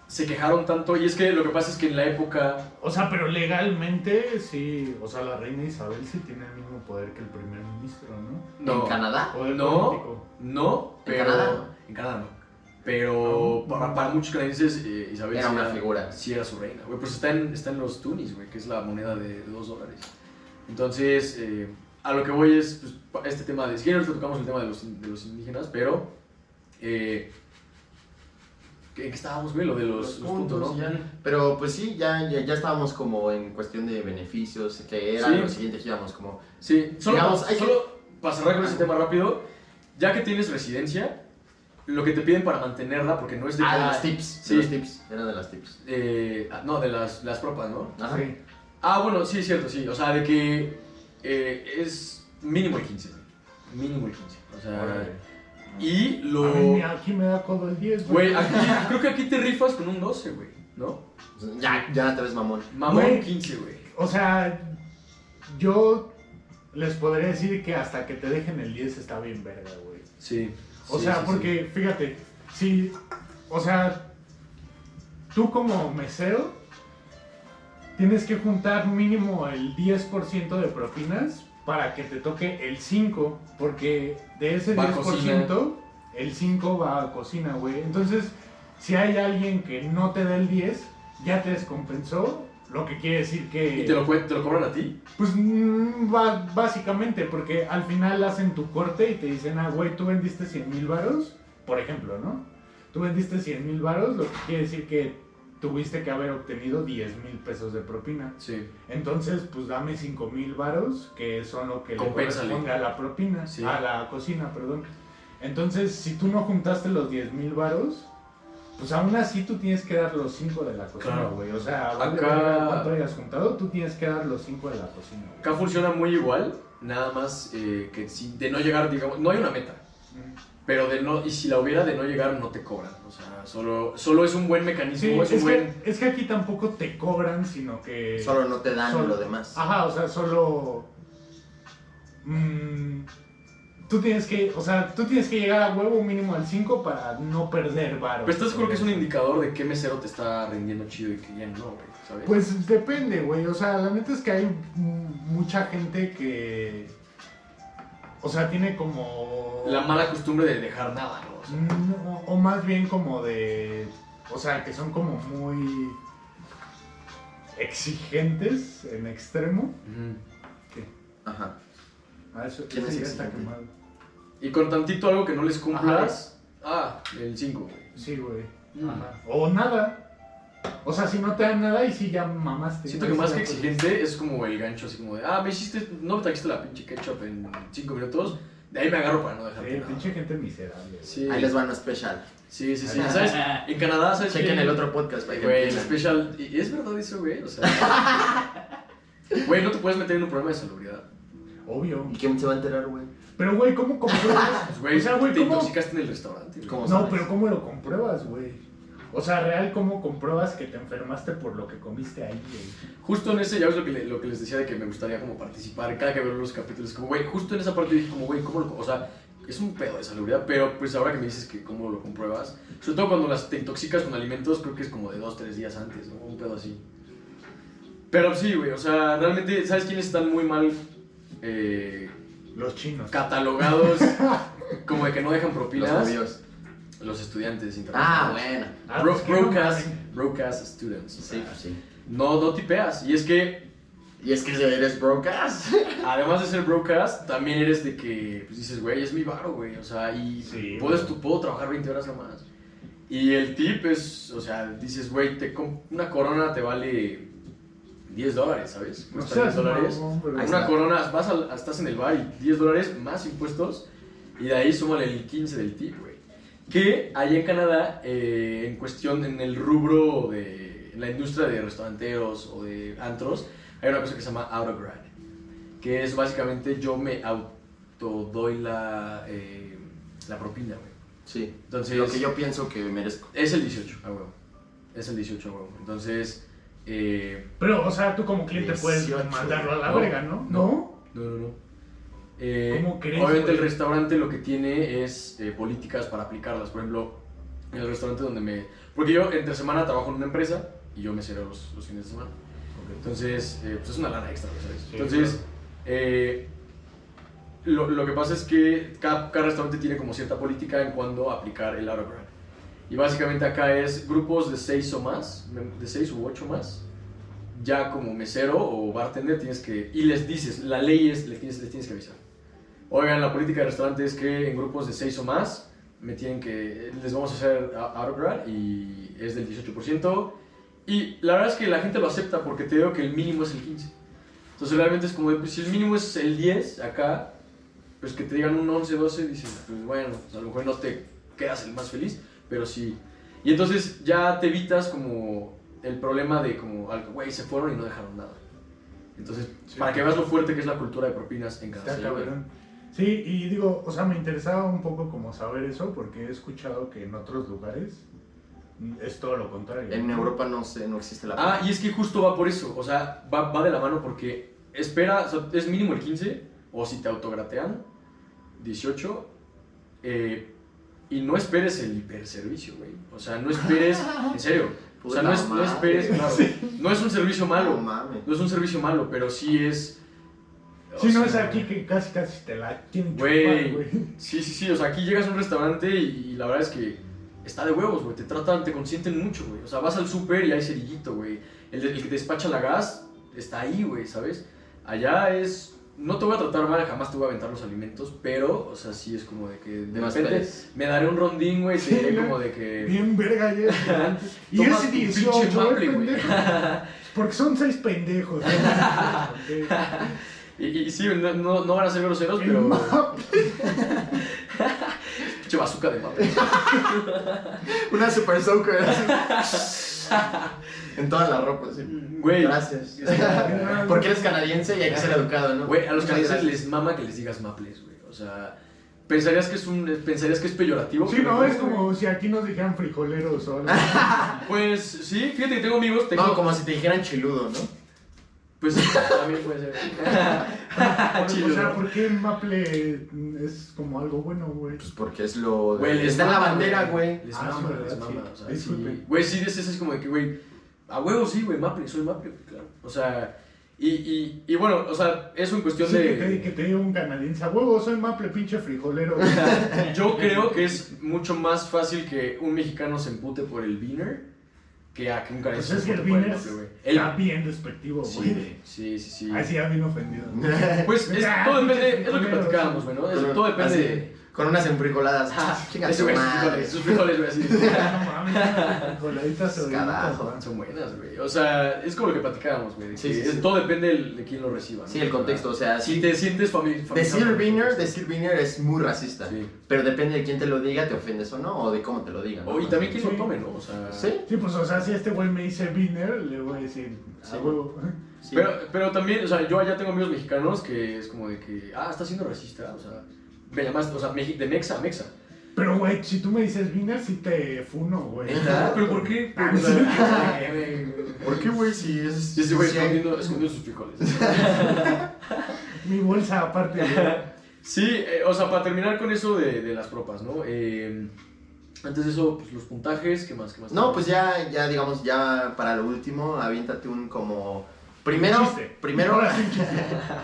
se quejaron tanto y es que lo que pasa es que en la época... O sea, pero legalmente sí, o sea, la reina Isabel sí tiene el mismo poder que el primer ministro, ¿no? No, ¿En Canadá? Poder No. político. No, ¿En pero. Canadá no? En Canadá no. Pero No. para, para muchos canadienses, eh, Isabel Era sí una figura. sí era su reina. Güey, pues está en, está en los tunis, güey, que es la moneda de, de dos dólares. Entonces, eh, a lo que voy es pues, este tema de. Si ahorita tocamos el tema de los, de los indígenas, pero. Eh, ¿En qué estábamos, güey? Lo de los, los puntos, ¿no? ya. Pero pues sí, ya, ya, ya estábamos como en cuestión de beneficios, que era Sí. lo siguiente que íbamos como... Sí, solo, Digamos, para, hay que- solo para cerrar con ese tema rápido, ya que tienes residencia, lo que te piden para mantenerla, porque no es de Ah, de los tips, Sí. de los tips, era de las tips. Eh, ah, no, de las, las propas, ¿no? Ajá. Sí. Ah, bueno, sí, es cierto, sí. O sea, de que eh, es mínimo el 15. Mínimo el 15. O sea. Y A mí lo... me- aquí me da codo el 10, Güey, aquí, creo que aquí te rifas con un 12, güey, ¿no? Ya, ya te ves mamón. Mamón Güey. 15, güey. O sea, yo les podría decir que hasta que te dejen el 10 está bien verga, güey. Sí. O sí, sea, sí, porque, fíjate, si, o sea, tú como mesero tienes que juntar mínimo el 10% de propinas para que te toque el 5, porque de ese Va a 10%, el 5 va a cocina, güey. Entonces, si hay alguien que no te da el 10, ya te descompensó, lo que quiere decir que... ¿Y te lo, te lo cobran a ti? Pues mm, básicamente, porque al final hacen tu corte y te dicen, ah, güey, tú vendiste 100 mil varos, por ejemplo, ¿no? Tú vendiste 100 mil varos, lo que quiere decir que tuviste que haber obtenido 10 mil pesos de propina. Sí. Entonces, pues dame 5 mil varos, que son lo que le corresponde a la propina, Sí. a la cocina, perdón. Entonces, si tú no juntaste los 10 mil varos, pues aún así tú tienes que dar los 5 de la cocina, Claro. güey. O sea, Acá- cuánto hayas juntado, tú tienes que dar los 5 de la cocina. Acá funciona muy igual, nada más eh, que si de no llegar, digamos, no hay una meta. Mm. Pero de no, y si la hubiera de no llegar, no te cobran. O sea, solo, solo es un buen mecanismo, Sí, es es, un buen... que, es que aquí tampoco te cobran, sino que... Solo no te dan Solo- lo demás. Ajá, o sea, solo... mm, tú tienes que, o sea, tú tienes que llegar a huevo mínimo al 5 para no perder varo. Pero estás seguro que es un indicador de qué mesero te está rindiendo chido y que ya no, güey, ¿sabes? Pues depende, güey. O sea, la neta es que hay mucha gente que... O sea, tiene como... La mala costumbre de dejar nada, ¿no? O sea, Mm, o- o más bien como de... O sea, que son como muy exigentes en extremo. ¿Qué? Ajá. Ah, eso, ¿Quién ese es ya está quemado. Y con tantito algo que no les cumplas, ah, el 5, güey. Sí, güey. Mm. Ajá. O nada. O sea, si no te dan nada y si ya mamaste. Siento que más que exigente es como el gancho, así como de, ah, me hiciste, no me trajiste la pinche ketchup en 5 minutos, de ahí me agarro para no dejarte Sí, nada. pinche gente miserable. Sí, Ahí les va una special. sí, sí, sí. ¿Sabes? En Canadá, ¿sabes? Chequen el otro podcast para Güey, el entiendan. special. ¿y ¿Es verdad eso, güey? O sea. Güey, no te puedes meter en un problema de salubridad. Obvio. ¿Y quién se va a enterar, güey? Pero, güey, ¿cómo compruebas? Pues, güey, o sea, güey, te ¿cómo? intoxicaste en el restaurante. güey. ¿Cómo? No, sabes? pero ¿cómo lo compruebas, güey? O sea, real, ¿cómo compruebas que te enfermaste por lo que comiste ahí, güey? Justo en ese, ya ves lo que, le- lo que les decía de que me gustaría como participar. Cada que veo los capítulos, como, güey, justo en esa parte dije, como, güey, ¿cómo lo.? O sea, es un pedo de salubridad, pero pues ahora que me dices que cómo lo compruebas, sobre todo cuando las, te intoxicas con alimentos, creo que es como de dos, tres días antes, ¿no? Un pedo así. Pero sí, güey, o sea, realmente, ¿sabes quiénes están muy mal eh, Los chinos. catalogados? como de que no dejan Los propinas. judíos. Los estudiantes Ah, internacionales. bueno. Ah, Bro- pues no broadcast, broadcast students. o Sí, pues sí. no, no tipeas. Y es que, Y es que eres brocas. además de ser broadcast, también eres de que pues, dices, güey, es mi varo, güey. O sea, y Sí, puedes, tú, puedo trabajar 20 horas nomás. Y el tip es, o sea, dices, güey, te com- una corona te vale 10 dólares, ¿sabes? Cuesta seas 10 dólares. Una está. corona, vas al- estás en el bar y 10 dólares más impuestos y de ahí súmale el 15 del tip, güey. Que allá en Canadá, eh, en cuestión, en el rubro de... en la industria de restauranteros o de antros, hay una cosa que se llama autograd, que es básicamente yo me autodoy la, eh, la propina, güey. Sí. Entonces, Lo que yo pienso que merezco. es el 18, a huevo. Es el 18, a huevo. Entonces, eh, Pero, o sea, tú como cliente puedes 18, mandarlo a la no, verga, ¿no? no. no, no, no. Eh, ¿Cómo crees, Obviamente el güey? restaurante lo que tiene es eh, políticas para aplicarlas. Por ejemplo, en el restaurante donde me... Porque yo entre semana trabajo en una empresa y yo me cero los, los fines de semana. Entonces, eh, pues es una lana extra, ¿sabes? Sí, Entonces, eh, lo, lo que pasa es que cada, cada restaurante tiene como cierta política en cuándo aplicar el autograd. Y básicamente acá es grupos de seis o más, de seis u ocho más. Ya como mesero o bartender tienes que... Y les dices, la ley es, les tienes, les tienes que avisar. Oigan, la política del restaurante es que en grupos de 6 o más me tienen que, les vamos a hacer autograd y es del 18%. Y la verdad es que la gente lo acepta porque te digo que el mínimo es el 15. Entonces realmente es como, de, pues, si el mínimo es el 10 acá, pues que te digan un 11, 12, dices, pues bueno, pues, a lo mejor no te quedas el más feliz, pero sí. Y entonces ya te evitas como el problema de como, güey, se fueron y no dejaron nada. Entonces, Sí. para que veas lo fuerte que es la cultura de propinas en cada Está. Sí, y digo, o sea, me interesaba un poco como saber eso porque he escuchado que en otros lugares es todo lo contrario. En Europa no sé, no existe la Ah, y es que justo va por eso, o sea, va, va de la mano porque espera, o sea, es mínimo el 15, o si te autogratean, 18, eh, y no esperes el hiperservicio, güey. O sea, no esperes, en serio, o sea, no, es- no esperes, no es un servicio No malo, mames. no es un servicio malo, pero sí es... Si no es aquí que casi casi te la quieren Güey. Sí, sí, sí, o sea, aquí llegas a un restaurante y, y la verdad es que está de huevos, güey, te tratan, te consienten mucho, güey. O sea, vas al súper y hay cerillito, güey. El, el que despacha la gas está ahí, güey, ¿sabes? Allá es... No te voy a tratar mal, jamás te voy a aventar los alimentos, pero, o sea, sí es como de que de Más repente me daré un rondín, güey, y diré como de que... Bien verga ya. y ese tu 18, pinche güey. Porque son seis pendejos. güey. Y, y sí, no, no, no van a ser groseros, pero... Pinche bazooka de maple. Una super soaker. en toda la ropa, sí. Güey. Gracias. Porque eres canadiense y hay que ser educado, ¿no? Güey, a los canadienses gracias. les mama que les digas maples, güey. O sea, pensarías que es un pensarías que es peyorativo. Sí, no, es como si aquí nos dijeran frijoleros o algo. Pues sí, fíjate que tengo amigos, tengo No, como si te dijeran chiludo, ¿no? Pues también puede ser. O sea. ¿por qué maple es como algo bueno, güey? Pues porque es lo. Güey, les está en la bandera, güey. Les Ah, mama, ¿verdad? les mama. Güey, sí, es, es como de que, güey, a huevo sí, güey, maple, soy maple, claro. O sea, y, y, y bueno, o sea, eso en cuestión Sí, de... que te, que te diga un canadiense, a huevo, soy maple, pinche frijolero. Yo creo que es mucho más fácil que un mexicano se empute por el beaner que a que un Pues canadiense es que el güey. está El- bien despectivo, güey. Sí, sí, sí, sí. Así ya bien ofendido. Pues es- Ah, todo depende, es lo que platicábamos, güey, ¿no? Es- todo depende así, de... Con unas enfrijoladas. Ah, Chinga tu madre. frijoles, sus frijoles, güey, así. no mames, Carajo. Son buenas, güey. O sea, es como lo que platicábamos, güey. Sí, que sí, sí. Todo depende de quién lo reciba. ¿no? Sí, el contexto, o sea, Si sí. te sientes fami- familiar. Decir contexto. decir beaner es muy racista. Sí. Pero depende de quién te lo diga, te ofendes o no, o de cómo te lo digan. ¿no? O, y también quién Sí. lo tome, ¿no? O sea... Sí, Sí, pues, o sea, si este güey me dice Viner, le voy a decir, a huevo. sí. Pero, pero también, o sea, yo allá tengo amigos mexicanos que es como de que, ah, está siendo racista, o sea, me llamaste, o sea, de Mexa a Mexa. Pero, güey, si tú me dices Viner, sí te funo, güey. ¿Pero por qué? Ah, ¿Por qué, güey? Si es. Sí, ese güey si hay- escondiendo, escondiendo sus frijoles. Mi bolsa aparte. Sí, eh, o sea, para terminar con eso de, de las propas, ¿no? Eh, antes de eso, pues los puntajes, ¿qué más? ¿Qué más? No, pues ya, ya, digamos, ya para lo último, aviéntate un como. Primero, Un chiste. primero. Ahora sí, un chiste.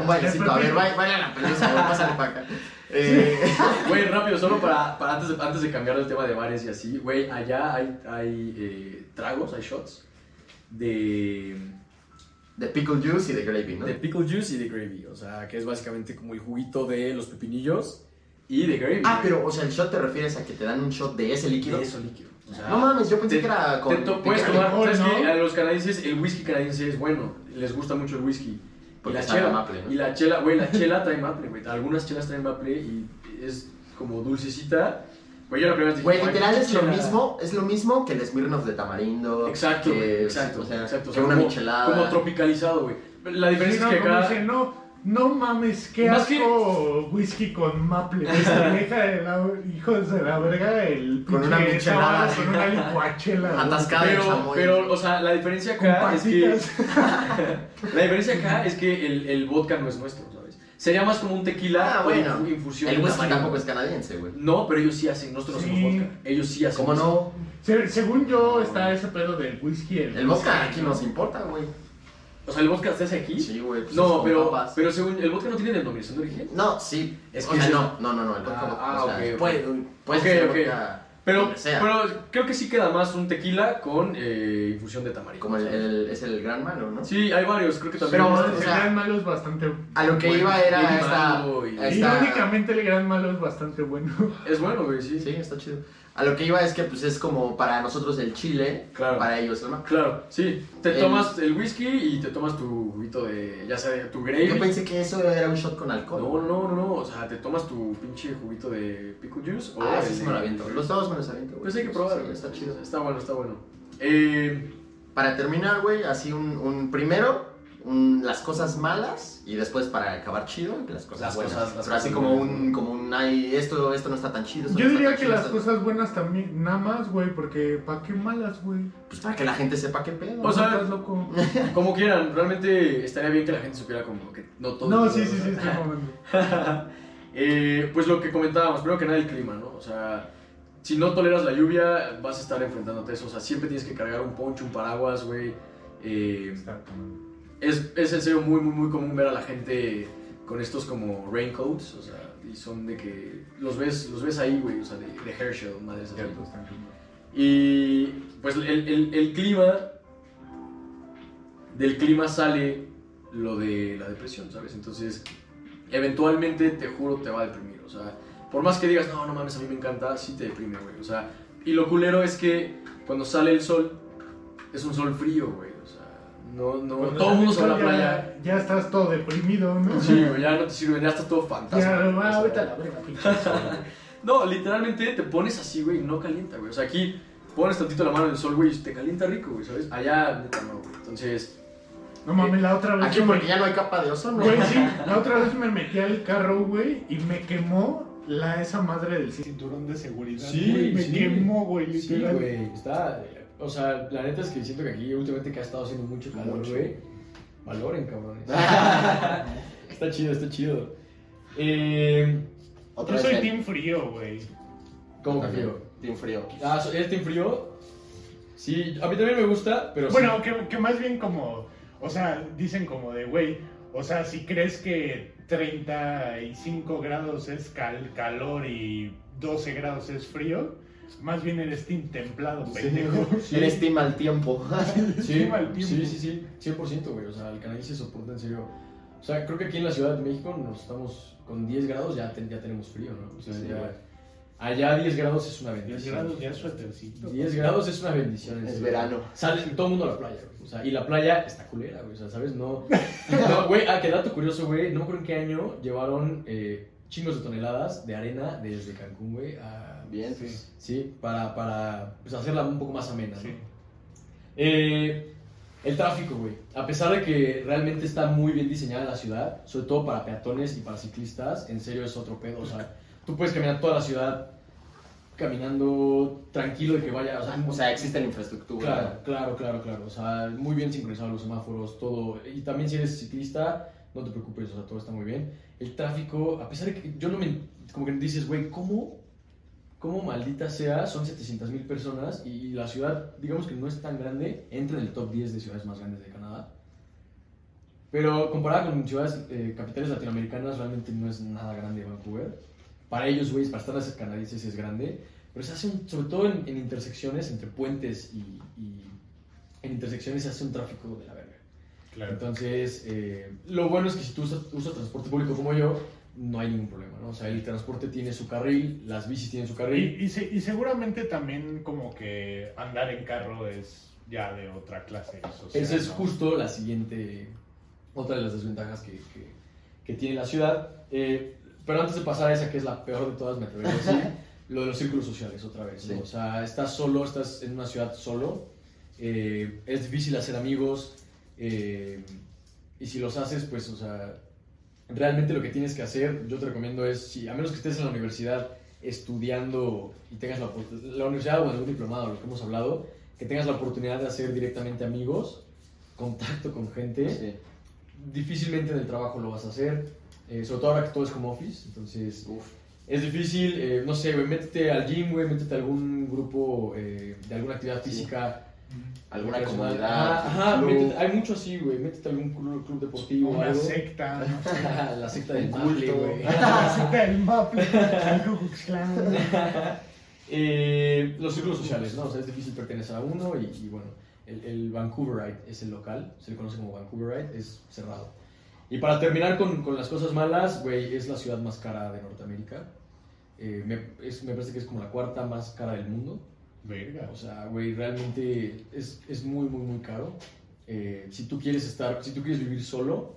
Un bailecito, a ver, vaya, vaya a la pelusa, pásale para acá. Eh, Güey, rápido, solo para, para antes, de, antes de cambiar el tema de bares y así, güey, allá hay, hay eh, tragos, hay shots de, de pickle juice y de gravy, ¿no? de pickle juice y de gravy, o sea, que es básicamente como el juguito de los pepinillos y de gravy. Ah, pero, o sea, el shot te refieres a que te dan un shot de ese líquido. de eso líquido. O sea, No mames, yo pensé te- que era con. te to- puedes tomar, licor, ¿sabes ¿no? A los canadienses el whisky canadiense es bueno, les gusta mucho el whisky. Porque y la chela, maple, ¿no? y la chela, güey, la chela trae maple, güey. Algunas chelas traen maple y es como dulcecita. Güey, yo la primera vez dije, Güey, "Ay, literal es lo chela". mismo, es lo mismo que el Smirnoff de tamarindo. Exacto, que, exacto, o sea, exacto. O que sea, una como- michelada. Como tropicalizado, güey. La Sí, diferencia no, es que acá... dice, no, no mames, qué Más que- asco whisky con maple. Vieja de la, hijos de la verga, el Con una michelada. con una licuachela. de Pero, chamoy. pero, o sea, la diferencia Con acá es que... La diferencia acá es que el, el vodka no es nuestro, ¿sabes? Sería más como un tequila Ah, bueno. infu- infusión El whisky tampoco es canadiense, güey. No, pero ellos sí hacen, nosotros no Sí. hacemos vodka. Ellos sí hacen. ¿Cómo no? Se- según yo, está ese pedo del whisky. El vodka aquí nos importa, güey. O sea, ¿el vodka se hace aquí? Sí, güey. pues es no, pero, papas. pero según el vodka no tiene denominación de origen. No, sí. Es o que sea, sí. no, no, no, no. El vodka, Ah, ah, o sea, puede, puede Ok, ser ok. vodka Pero, sea. pero creo que sí queda más un tequila con eh, infusión de tamarindo. Como el, el- es el gran malo, ¿no? Sí, hay varios, creo que también. Pero, este- o El sea, gran malo es bastante. A lo que bueno. iba era Bien esta, esta- Irónicamente, el gran malo es bastante bueno. Es bueno, güey, sí. Sí, está chido. A lo que iba es que pues es como para nosotros el chile, Claro. para ellos el maple. Claro, sí. Te El- tomas el whisky y te tomas tu juguito de, ya sea tu gravy. Yo pensé que eso era un shot con alcohol. No, no, no, no, o sea, te tomas tu pinche juguito de pickle juice o Ah, sí, sí me lo aviento. Los dos me los aviento, güey. Pues hay que probar, Sí, está chido. Está bueno, está bueno. Eh, Para terminar, güey, así un, un primero, un- las cosas malas y después para acabar chido, las cosas Las buenas. cosas- las Pero así cosas como buenas. un, como un, ay, esto, esto no está tan chido. Yo no diría que chido, las esto- cosas buenas también, nada más, güey, porque ¿pa' qué malas, güey? Pues para que la gente sepa qué pedo. O sea, ¿Estás loco? como quieran, realmente estaría bien que la gente supiera como que no todo. No, sí, todo, sí, sí, estoy. Eh, pues lo que comentábamos, primero que nada el clima, ¿no? O sea, si no toleras la lluvia, vas a estar enfrentándote a eso. O sea, siempre tienes que cargar un poncho, un paraguas, güey. Eh. Es, es en serio muy, muy, muy común ver a la gente con estos como raincoats, o sea, y son de que los ves, los ves ahí, güey, o sea, de, de Herschel, madres así. Y pues el, el, el clima, del clima sale lo de la depresión, ¿sabes? Entonces, eventualmente, te juro, te va a deprimir, o sea, por más que digas, no, no mames, a mí me encanta, sí te deprime, güey, o sea, y lo culero es que cuando sale el sol, es un sol frío, güey, no, no, Cuando todo el mundo se va a la ya- playa. Ya estás todo deprimido, ¿no? Sí, güey, ya no te sirve, ya está todo fantasma. Ya, güey, o va, sea. vete a la verga, pinche. No, literalmente te pones así, güey, y no calienta, güey. O sea, aquí pones tantito la mano en el sol, güey, y te calienta rico, güey, ¿sabes? Allá, neta, no, güey. Entonces, No mames, la otra vez. Aquí yo me- porque ya no hay capa de ozono. Güey, sí, la otra vez me metí al carro, güey, y me quemó la, esa madre del cinturón de seguridad. Sí, güey, me sí. quemó, güey, sí, literal. güey, está... O sea, la neta es que siento que aquí últimamente que ha estado haciendo mucho calor, Mucho. güey, valoren, cabrones. está chido, está chido. Eh, Otra Yo soy el- team frío, güey. ¿Cómo que frío? Team frío. Ah, ¿eres team frío? Sí, a mí también me gusta, pero sí. Bueno, que, que más bien como, o sea, dicen como de, güey, o sea, si crees que 35 grados es cal- calor y 12 grados es frío, más bien eres team templado, pendejo. Sí. Eres team al tiempo. Sí, el tiempo. sí, sí, sí, 100%, güey. O sea, el canadiense soporta en serio. O sea, creo que aquí en la Ciudad de México nos estamos con 10 grados, ya, ten- ya tenemos frío, ¿no? O sea, Sí, ya- allá 10 grados es una 10 bendición. grados ya es suétercito. 10 grados es una bendición. en Es serio. verano. Sales todo el mundo a la playa, güey. O sea, y la playa está culera, güey. O sea, ¿sabes? No. no, Güey, ah, qué dato curioso, güey. No me acuerdo en qué año llevaron eh, chingos de toneladas de arena desde Cancún, güey, a. Bien. Sí. Sí, para, para pues, hacerla un poco más amena, ¿no? Sí. Eh, el tráfico, güey. A pesar de que realmente está muy bien diseñada la ciudad, sobre todo para peatones y para ciclistas, en serio es otro pedo. O sea, tú puedes caminar toda la ciudad caminando tranquilo de que vaya. O sea, O sea, existe la infraestructura. claro, claro, claro, claro. O sea, muy bien sincronizados los semáforos, todo. Y también si eres ciclista, no te preocupes, o sea, todo está muy bien. El tráfico, a pesar de que yo no me. Como que dices, güey, ¿cómo? ¿Cómo maldita sea? Son 700 mil personas y la ciudad, digamos que no es tan grande, entra en el top 10 de ciudades más grandes de Canadá. Pero comparada con ciudades, eh, capitales latinoamericanas, realmente no es nada grande Vancouver. Para ellos, güey, para estar las canadienses es grande. Pero se hace, un- sobre todo en, en intersecciones, entre puentes y, y en intersecciones se hace un tráfico de la verga. Claro. Entonces, eh, lo bueno es que si tú usas, usas transporte público como yo, no hay ningún problema, ¿no? O sea, el transporte tiene su carril, las bicis tienen su carril. Y, y, se- y seguramente también como que andar en carro es ya de otra clase social. Esa es ¿no? justo la siguiente, otra de las desventajas que, que, que tiene la ciudad. Eh, pero antes de pasar a esa, que es la peor de todas, me atrevería a decir, lo de los círculos sociales otra vez. ¿no? Sí. O sea, estás solo, estás en una ciudad solo, eh, es difícil hacer amigos eh, y si los haces, pues, o sea, realmente lo que tienes que hacer, yo te recomiendo es, si, a menos que estés en la universidad estudiando y tengas la, universidad o algún diplomado, lo que hemos hablado, que tengas la oportunidad de hacer directamente amigos, contacto con gente Sí. difícilmente en el trabajo lo vas a hacer, eh, sobre todo ahora que todo es home office, entonces Uf. es difícil, eh, no sé, güey, métete al gym, güey, métete a algún grupo eh, de alguna actividad Sí. Alguna comunidad. Ajá, métete- hay mucho así, güey, métete a algún club, club deportivo o Una algo. secta, no sé. La secta del Maple, culto. güey. La secta del Maple. Eh, los círculos sociales, ¿no? O sea, es difícil pertenecer a uno y, y bueno, el, el Vancouverite es el local, se le conoce como Vancouverite, es cerrado. Y para terminar con, con las cosas malas, güey, es la ciudad más cara de Norteamérica. Eh, me, es- me parece que es como la cuarta más cara del mundo. Verga. O sea, güey, realmente es, es muy, muy, muy caro. Eh, si tú quieres estar, si tú quieres vivir solo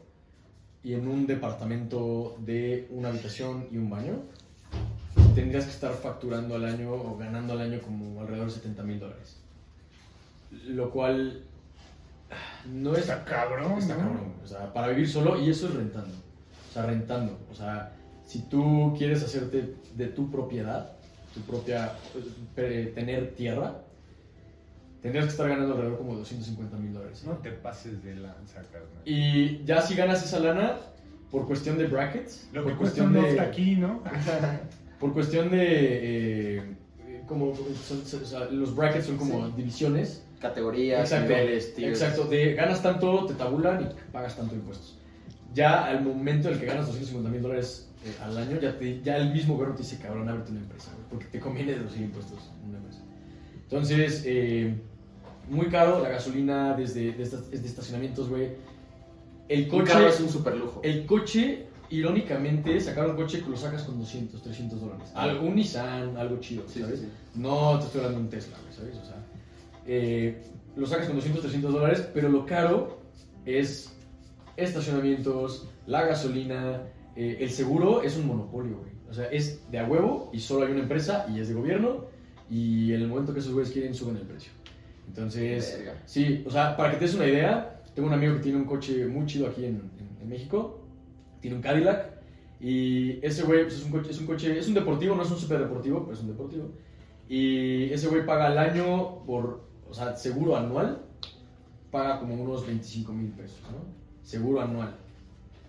y en un departamento de una habitación y un baño, tendrías que estar facturando al año o ganando al año como alrededor de 70 mil dólares. Lo cual no es Está cabrón, Está ¿no? cabrón, o sea, para vivir solo y eso es rentando. O sea, rentando. O sea, si tú quieres hacerte de tu propiedad, tu propia, eh, tener tierra, tendrías que estar ganando alrededor como 250 mil dólares. No te pases de lanza, carnal. Y ya si ganas esa lana, por cuestión de brackets, Lo por que cuesta un de, aquí, ¿no? por cuestión de, eh, como, son- son- o sea, los brackets son como Sí. divisiones. Categorías, Exacto, niveles, tiers. exacto, de ganas tanto, te tabulan y pagas tanto impuestos. Ya al momento en el que ganas 250 mil dólares eh, al año, ya, te- ya el mismo gobierno te dice, cabrón, ábrete una empresa, güey, porque te conviene deducir impuestos en una empresa. Entonces, eh, muy caro la gasolina desde, estacionamientos, güey. El coche, es un super lujo. el coche, irónicamente, sacar un coche que lo sacas con 200, 300 dólares. Algo, un Nissan, algo chido, Sí, ¿sabes? sí, sí. No te estoy hablando de un Tesla, güey, ¿sabes? O sea, eh, lo sacas con 200, 300 dólares, pero lo caro es estacionamientos, la gasolina, eh, el seguro es un monopolio, güey. O sea, es de a huevo y solo hay una empresa y es de gobierno y en el momento que esos güeyes quieren suben el precio. Entonces, Verga. sí, o sea, para que te des una idea, tengo un amigo que tiene un coche muy chido aquí en, en- en México, tiene un Cadillac y ese güey pues, es, un coche, es un coche, es un deportivo, no es un super deportivo, pero es un deportivo. Y ese güey paga al año por, o sea, seguro anual, paga como unos 25 mil pesos, ¿no? Seguro anual.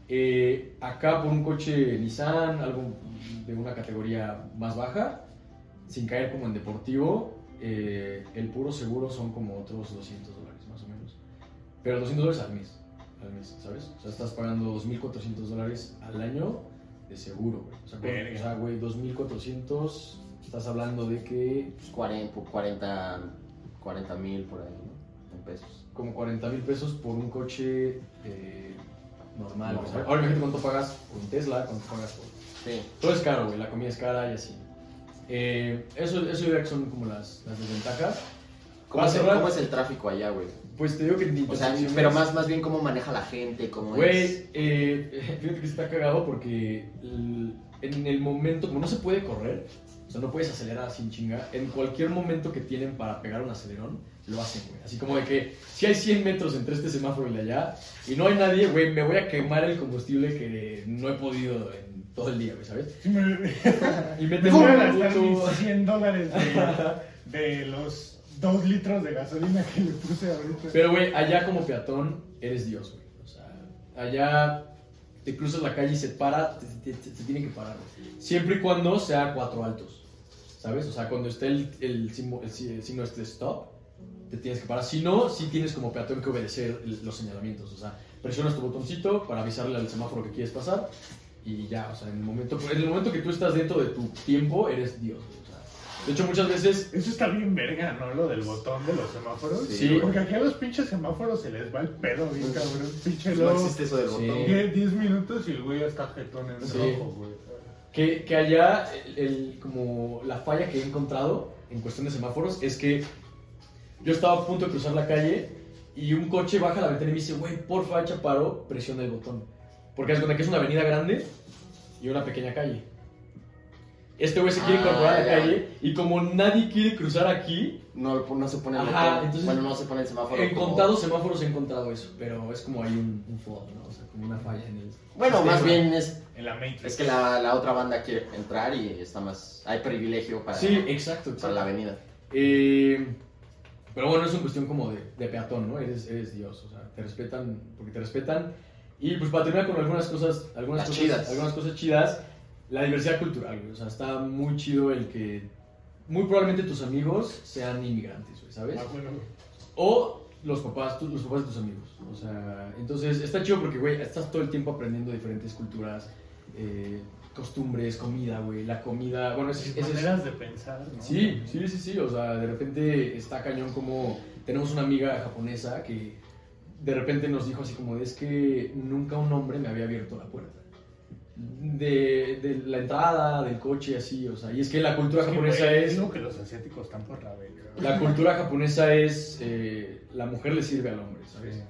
Eh, acá por un coche Nissan, algo de una categoría más baja, sin caer como en deportivo, eh, el puro seguro son como otros 200 dólares más o menos. Pero 200 dólares al mes, al mes, ¿sabes? O sea, estás pagando 2.400 dólares al año de seguro, güey. O sea, Verga. o sea, güey, 2.400, estás hablando de que Pues 40, por 40 mil por ahí, ¿no? En pesos. como 40 mil pesos por un coche eh, normal. Normal. ¿sabes? Ahora imagínate cuánto pagas por un Tesla, cuánto pagas por... Sí. Todo es caro, güey, la comida es cara y así. Eh, eso, eso diría que son como las, las desventajas. ¿Cómo, es, cómo es el tráfico allá, güey? Pues te digo que O sea, pero más, más bien cómo maneja la gente, cómo es. Güey, eh, fíjate que está cagado porque en el momento, como no se puede correr, o sea, no puedes acelerar sin chinga, en cualquier momento que tienen para pegar un acelerón, lo hacen, güey. Así como de que si hay 100 metros entre este semáforo y el allá, y no hay nadie, güey, me voy a quemar el combustible que no he podido en todo el día, güey, ¿sabes? Y me tengo mis 100 dólares de, de los 2 litros de gasolina que le puse ahorita. Pero, güey, allá como peatón eres Dios, güey. O sea, allá te cruzas la calle y se para, te, te- te- te tiene que parar. güey. Siempre y cuando sea cuatro altos, ¿sabes? O sea, cuando esté el, el, signo, el si- el signo este stop, te tienes que parar. Si no, sí tienes como peatón que obedecer el- los señalamientos. O sea, presionas tu botoncito para avisarle al semáforo que quieres pasar y ya, o sea, en el momento, en el momento que tú estás dentro de tu tiempo, eres Dios, güey. O sea, de hecho, muchas veces... Eso está bien verga, ¿no? Lo del botón de los semáforos. Sí. Porque aquí a los pinches semáforos se les va el pedo bien cabrón. Pinche No loco. existe eso del Sí. botón. Sigue 10 minutos y el güey está jetón en Sí. rojo, güey. Que, allá, el, como la falla que he encontrado en cuestión de semáforos es que yo estaba a punto de cruzar la calle y un coche baja la ventana y me dice, güey, porfa, echa paro, presiona el botón. Porque es que es una avenida grande y una pequeña calle. Este güey se quiere Ah, incorporar a la ya. calle y como nadie quiere cruzar aquí, No, no se pone el Ajá, entonces- Bueno, no se pone el semáforo. en como- contados semáforos he encontrado eso, pero es como hay un, un flaw, ¿no? O sea, como una falla en el... Bueno, sistema. más bien es, En la Matrix. es que la, la otra banda quiere entrar y está más. Hay privilegio para, Sí, exacto, para la exacto. avenida. Eh, pero bueno, es una cuestión como de, de peatón, ¿no? Eres, eres Dios, o sea, te respetan porque te respetan. Y pues para terminar con algunas cosas, algunas Las cosas, chidas. algunas cosas chidas, la diversidad cultural, güey. O sea, está muy chido el que muy probablemente tus amigos sean inmigrantes, güey, ¿sabes? Ah, bueno, güey. O los papás, tú- los papás de tus amigos. O sea, entonces está chido porque, güey, estás todo el tiempo aprendiendo diferentes culturas, eh, costumbres, comida, güey. La comida, bueno, es- maneras de pensar, ¿no? Sí, sí, sí, sí. O sea, de repente está cañón como tenemos una amiga japonesa que de repente nos dijo así como es que nunca un hombre me había abierto la puerta. De, de la entrada, del coche, así, o sea, y es que la cultura que, japonesa güey, es... Que los asiáticos están por la verga. La cultura japonesa es... eh, la mujer le sirve al hombre, ¿sabes? Sí.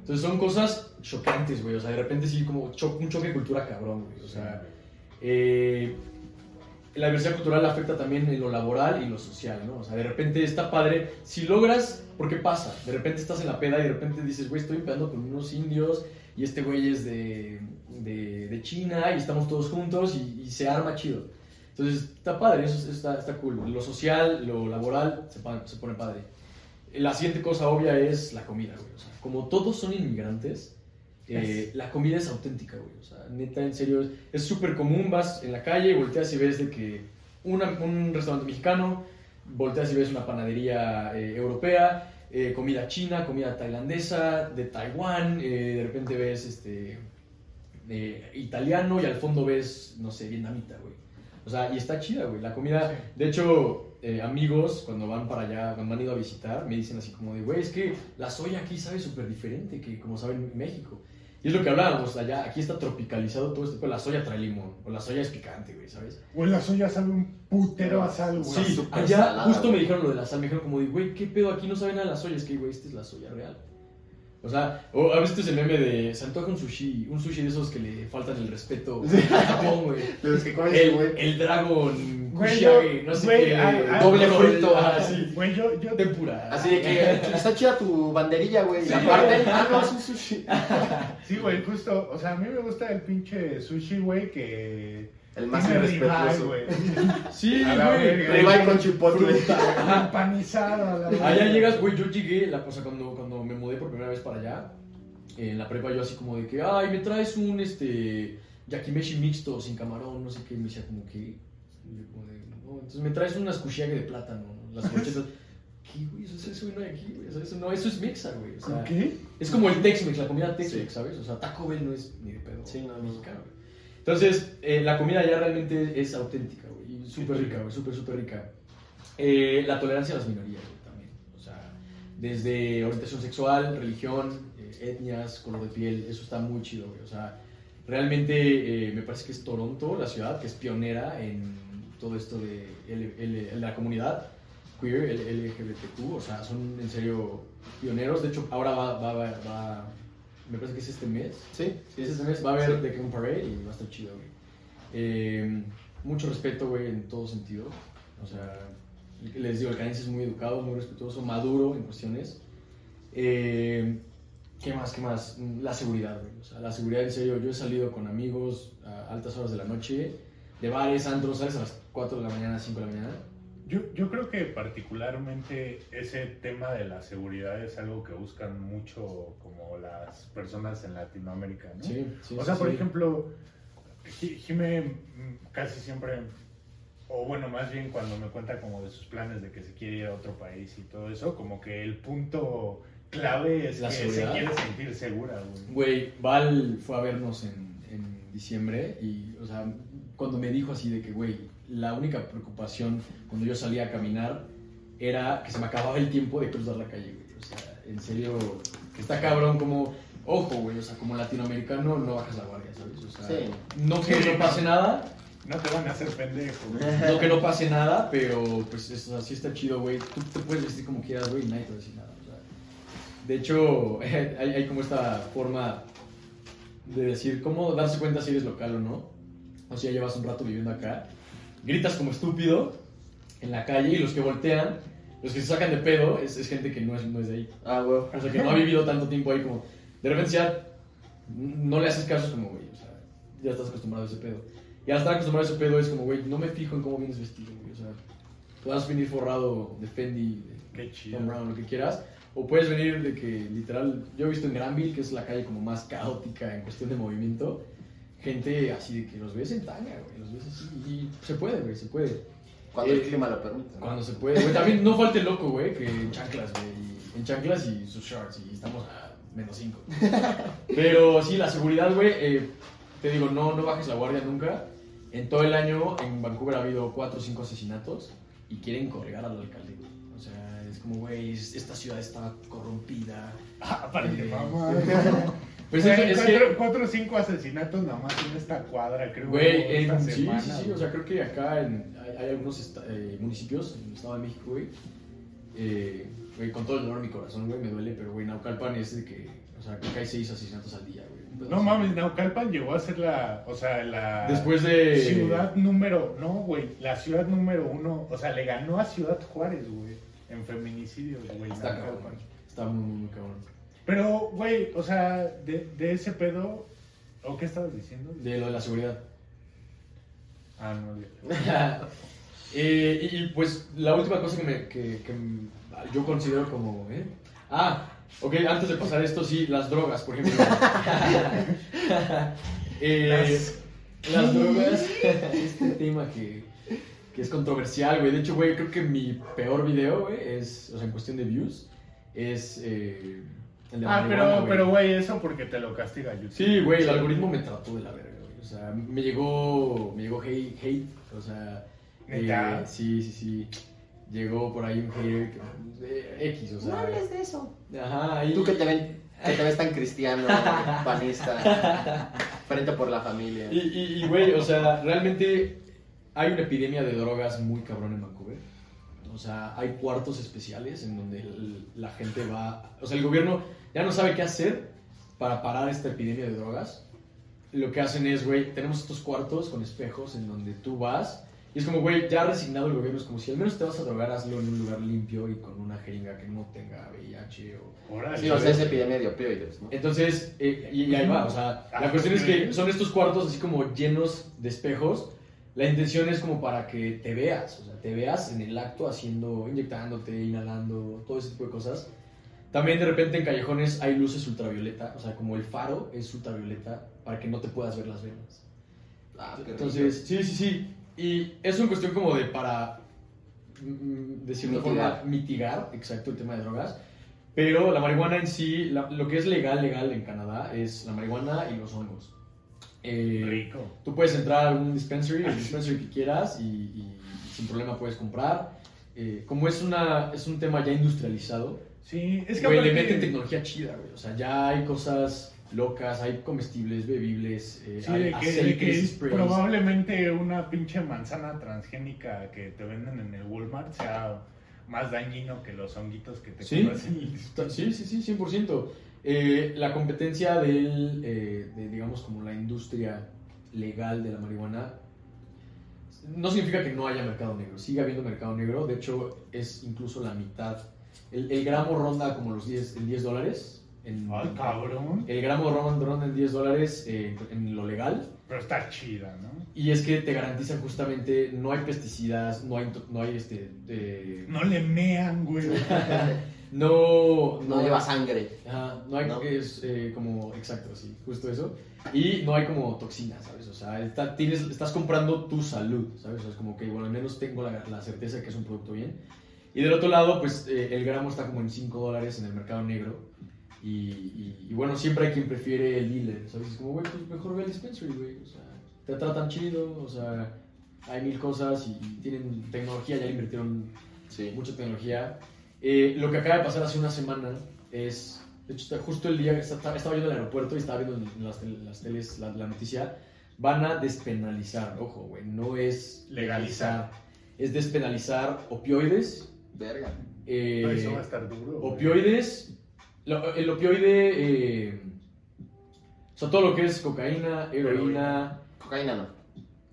Entonces son cosas chocantes, güey. O sea, de repente sí, como cho- un choque de cultura cabrón, güey. O sea, eh, la diversidad cultural afecta también en lo laboral y lo social, ¿no? O sea, de repente está padre. Si logras, porque pasa, de repente estás en la peda y de repente dices, güey, estoy empezando con unos indios y este güey es de, de, de China y estamos todos juntos y, y se arma chido. Entonces, está padre, eso es- está, está cool. Lo social, lo laboral, se, pone padre. La siguiente cosa obvia es la comida, güey. O sea, como todos son inmigrantes, eh, la comida es auténtica, güey. O sea, neta, en serio, es- súper común. Vas en la calle y volteas y ves de que una- un restaurante mexicano, volteas y ves una panadería eh, europea, eh, comida china, comida tailandesa, de Taiwán, de repente ves este, eh, italiano y al fondo ves, no sé, vietnamita, güey. O sea, y está chida, güey. La comida, de hecho, eh, amigos, cuando van para allá, cuando han ido a visitar, me dicen así como de, güey, es que la soya aquí sabe súper diferente que como saben en México. Y es lo que hablábamos allá, aquí está tropicalizado todo esto, pero la soya trae limón, o la soya es picante, güey, ¿sabes? Güey, la soya sabe un putero a sal, güey. Sí, allá salada, justo me güey. dijeron lo de la sal, me dijeron como de, güey, ¿qué pedo? Aquí no saben nada de la soya, es que, güey, esta es la soya real. O sea, o ¿has visto ese meme de, se antoja un sushi, un sushi de esos que le faltan el respeto a Japón, güey? De los que comen El, güey. el dragon, yo- no sé qué, ah, ah, doble frito, ah, ah, Güey, yo, yo, tempura. Así de que está chida tu banderilla, güey. Y Sí, aparte, ah, no, es un sushi. sí, güey, justo, o sea, a mí me gusta el pinche sushi, güey, que El más irrespetuoso. güey. Sí, güey. Ribeye con chipotle. Empanizado. Allá llegas, güey, yo llegué, la cosa cuando, cuando me mudé por primera vez para allá, en la prepa yo así como de que, ay, me traes un, este, yakimeshi mixto sin camarón, no sé qué, y me decía como que, como de, no, entonces me traes unas kushiyage de plátano, las brochetas, ¿qué, güey? Eso, eso, no hay aquí, güey, eso no, eso es mixa, güey, o sea, ¿Con qué? es como el Tex-Mex, la comida Tex-Mex, Sí. ¿sabes? O sea, Taco Bell no es ni de pedo Sí, no, no. mexicano, güey. Entonces, eh, la comida allá realmente es auténtica, güey, súper rica, güey, súper, súper rica. Eh, la tolerancia a las minorías, güey, desde orientación sexual, religión, eh, etnias, color de piel, eso está muy chido, güey. O sea, realmente eh, me parece que es Toronto, la ciudad, que es pionera en todo esto de L- L- la comunidad queer, el LGBTQ, o sea, son en serio pioneros. De hecho, ahora va, va, va, va- me parece que es este mes. Sí, Sí, este mes va a haber The Gun Parade y va a estar chido, güey. Eh, mucho respeto, güey, en todo sentido. O sea, les digo, el canadiense es muy educado, muy respetuoso, maduro en cuestiones. Eh, ¿Qué más? ¿Qué más? La seguridad, güey. O sea, la seguridad, en serio, yo he salido con amigos a altas horas de la noche, de bares, antros, ¿sabes? A las 4 de la mañana, 5 de la mañana. Yo, yo creo que particularmente ese tema de la seguridad es algo que buscan mucho como las personas en Latinoamérica, ¿no? Sí, sí, O sí, sea, por sí. ejemplo, Ji- Jime casi siempre, o bueno, más bien cuando me cuenta como de sus planes de que se quiere ir a otro país y todo eso, como que el punto clave es La que seguridad. se quiere sentir segura, güey. Güey, Val fue a vernos en, en diciembre y, o sea, cuando me dijo así de que, güey, la única preocupación cuando yo salía a caminar era que se me acababa el tiempo de cruzar la calle, güey. O sea, en serio, está cabrón como, ojo, güey, o sea, como latinoamericano no bajas la guardia, ¿sabes? O sea, Sí. no que no pase nada, No te van a hacer pendejo, güey. no que no pase nada, pero pues así está chido, güey. Tú te puedes vestir como quieras, güey, y nadie te va a decir nada. o sea. de hecho, hay, hay como esta forma de decir cómo darse cuenta si eres local o no. O si ya llevas un rato viviendo acá. gritas como estúpido en la calle y los que voltean, los que se sacan de pedo, es, es gente que no es, no es de ahí. Ah, huevo. O sea, que no ha vivido tanto tiempo ahí como... De repente ya no le haces caso, es como, güey, o sea, ya estás acostumbrado a ese pedo. Y estar acostumbrado a ese pedo es como, güey, no me fijo en cómo vienes vestido, güey. O sea, puedas venir forrado de Fendi, de. Tom Brown, lo que quieras. O puedes venir de que, literal, yo he visto en Granville, que es la calle como más caótica en cuestión de movimiento, gente así de que los ves en tanga, güey, los ves así. Y se puede, güey, se puede. Cuando Eh, el clima lo permite. ¿no? Cuando se puede, güey. También no falte el loco, güey, que en chanclas, güey. En chanclas y sus shorts, y estamos a menos 5. Pero sí, la seguridad, güey, eh, te digo, no, no bajes la guardia nunca. En todo el año en Vancouver ha habido 4 o 5 asesinatos y quieren colgar al alcalde. O sea, es como, güey, es- esta ciudad está corrompida. Ah, Aparte, Eh, mamá. Pues es, es cuatro, que, cuatro o cinco asesinatos nada más en esta cuadra, creo. güey, esta en- sí, semana, sí, sí, o sea, creo que acá en- hay, hay algunos esta- eh, municipios en el Estado de México, güey, eh, güey, con todo el dolor de mi corazón, güey, me duele, pero, güey, Naucalpan es de que, o sea, creo que hay 6 asesinatos al día, güey. Pedo No mames, Naucalpan llegó a ser la, o sea, la Después de... ciudad número, no, güey, la ciudad número uno, o sea, le ganó a Ciudad Juárez, güey, en feminicidios, güey, Está cabrón, Naucalpan. está muy, muy, cabrón. Pero, güey, o sea, de, de ese pedo, ¿o qué estabas diciendo? De lo de la seguridad. Ah, no. Eh, y, y, pues la última cosa que, me, que, que yo considero como... ¿eh? Ah, ok, antes de pasar esto, sí, las drogas, por ejemplo. Eh, las... drogas, este tema que, que es controversial, güey. De hecho, güey, creo que mi peor video, güey, es, o sea, en cuestión de views, es eh, el de Ah, pero, pero, güey, eso porque te lo castiga YouTube. Sí, güey, el algoritmo me trató de la verga, güey. O sea, me llegó, me llegó hate, hate o sea... Eh, sí, sí, sí. Llegó por ahí un hater que, de X, o sea... No hables de eso. Ajá, ahí... Tú que te, ven, que te ves tan cristiano, panista, frente por la familia. Y, y, y, güey, o sea, realmente hay una epidemia de drogas muy cabrón en Vancouver. O sea, hay cuartos especiales en donde el- la gente va... O sea, el gobierno ya no sabe qué hacer para parar esta epidemia de drogas. Lo que hacen es, güey, tenemos estos cuartos con espejos en donde tú vas... Y es como, güey, ya resignado el gobierno, es como si al menos te vas a drogar, hazlo en un lugar limpio y con una jeringa que no tenga VIH o Sí, o sea, es epidemia de opioides, ¿no? entonces, eh, y, y ahí va, o sea, la cuestión es que son estos cuartos así como llenos de espejos. La intención es como para que te veas, o sea, te veas en el acto haciendo, inyectándote, inhalando, todo ese tipo de cosas. También de repente en callejones hay luces ultravioleta, o sea, como el faro es ultravioleta para que no te puedas ver las venas. Ah, Entonces, sí, sí, sí. Y es una cuestión como de para, mm, de cierta Mitigar. forma, mitigar, exacto, el tema de drogas. Pero la marihuana en sí, la- lo que es legal, legal en Canadá es la marihuana y los hongos. Eh, Rico. tú puedes entrar a un dispensary, el dispensary que quieras y, y sin problema puedes comprar. Eh, como es, una, es un tema ya industrializado, Sí, es que güey, le meten tecnología chida, güey. O sea, ya hay cosas locas, hay comestibles, bebibles, eh, Sí, hay que, aceites, sprays. probablemente una pinche manzana transgénica que te venden en el Walmart sea más dañino que los honguitos que te Sí, compras en el sí, sí, sí, 100%. Eh, la competencia del, eh, de, digamos, como la industria legal de la marihuana no significa que no haya mercado negro. Sigue habiendo mercado negro. De hecho, es incluso la mitad. El, el gramo ronda como los 10, el 10 dólares. En, Ay, cabrón. El gramo ronda, ronda en 10 dólares eh, en lo legal. Pero está chida, ¿no? Y es que te garantizan justamente, no hay pesticidas, no hay, no hay este... eh, No le mean, güey. no, No lleva sangre. Ajá, no hay ¿No? que es eh, como exacto, sí, justo eso. Y no hay como toxinas, ¿sabes? O sea, está- tienes, estás comprando tu salud, ¿sabes? O sea, es como que, bueno, al menos tengo la, la certeza de que es un producto bien. Y del otro lado, pues eh, el gramo está como en 5 dólares en el mercado negro. Y, y- y bueno, siempre hay quien prefiere el dealer, ¿sabes? Es como, güey, pues mejor ve al dispensary, güey. O sea, te tratan chido, o sea, hay mil cosas y, y tienen tecnología, ya invirtieron Sí. mucha tecnología. Eh, lo que acaba de pasar hace una semana es, de hecho, está- justo el día que estaba, estaba viendo el aeropuerto y estaba viendo en las, tel- las teles la, la noticia, van a despenalizar, ojo, güey, no es Legalizar. es despenalizar opioides, Verga. eh, Pero eso va a estar duro. opioides, lo- el opioide, eh, o sea, todo lo que es cocaína, heroína, Cocaína no.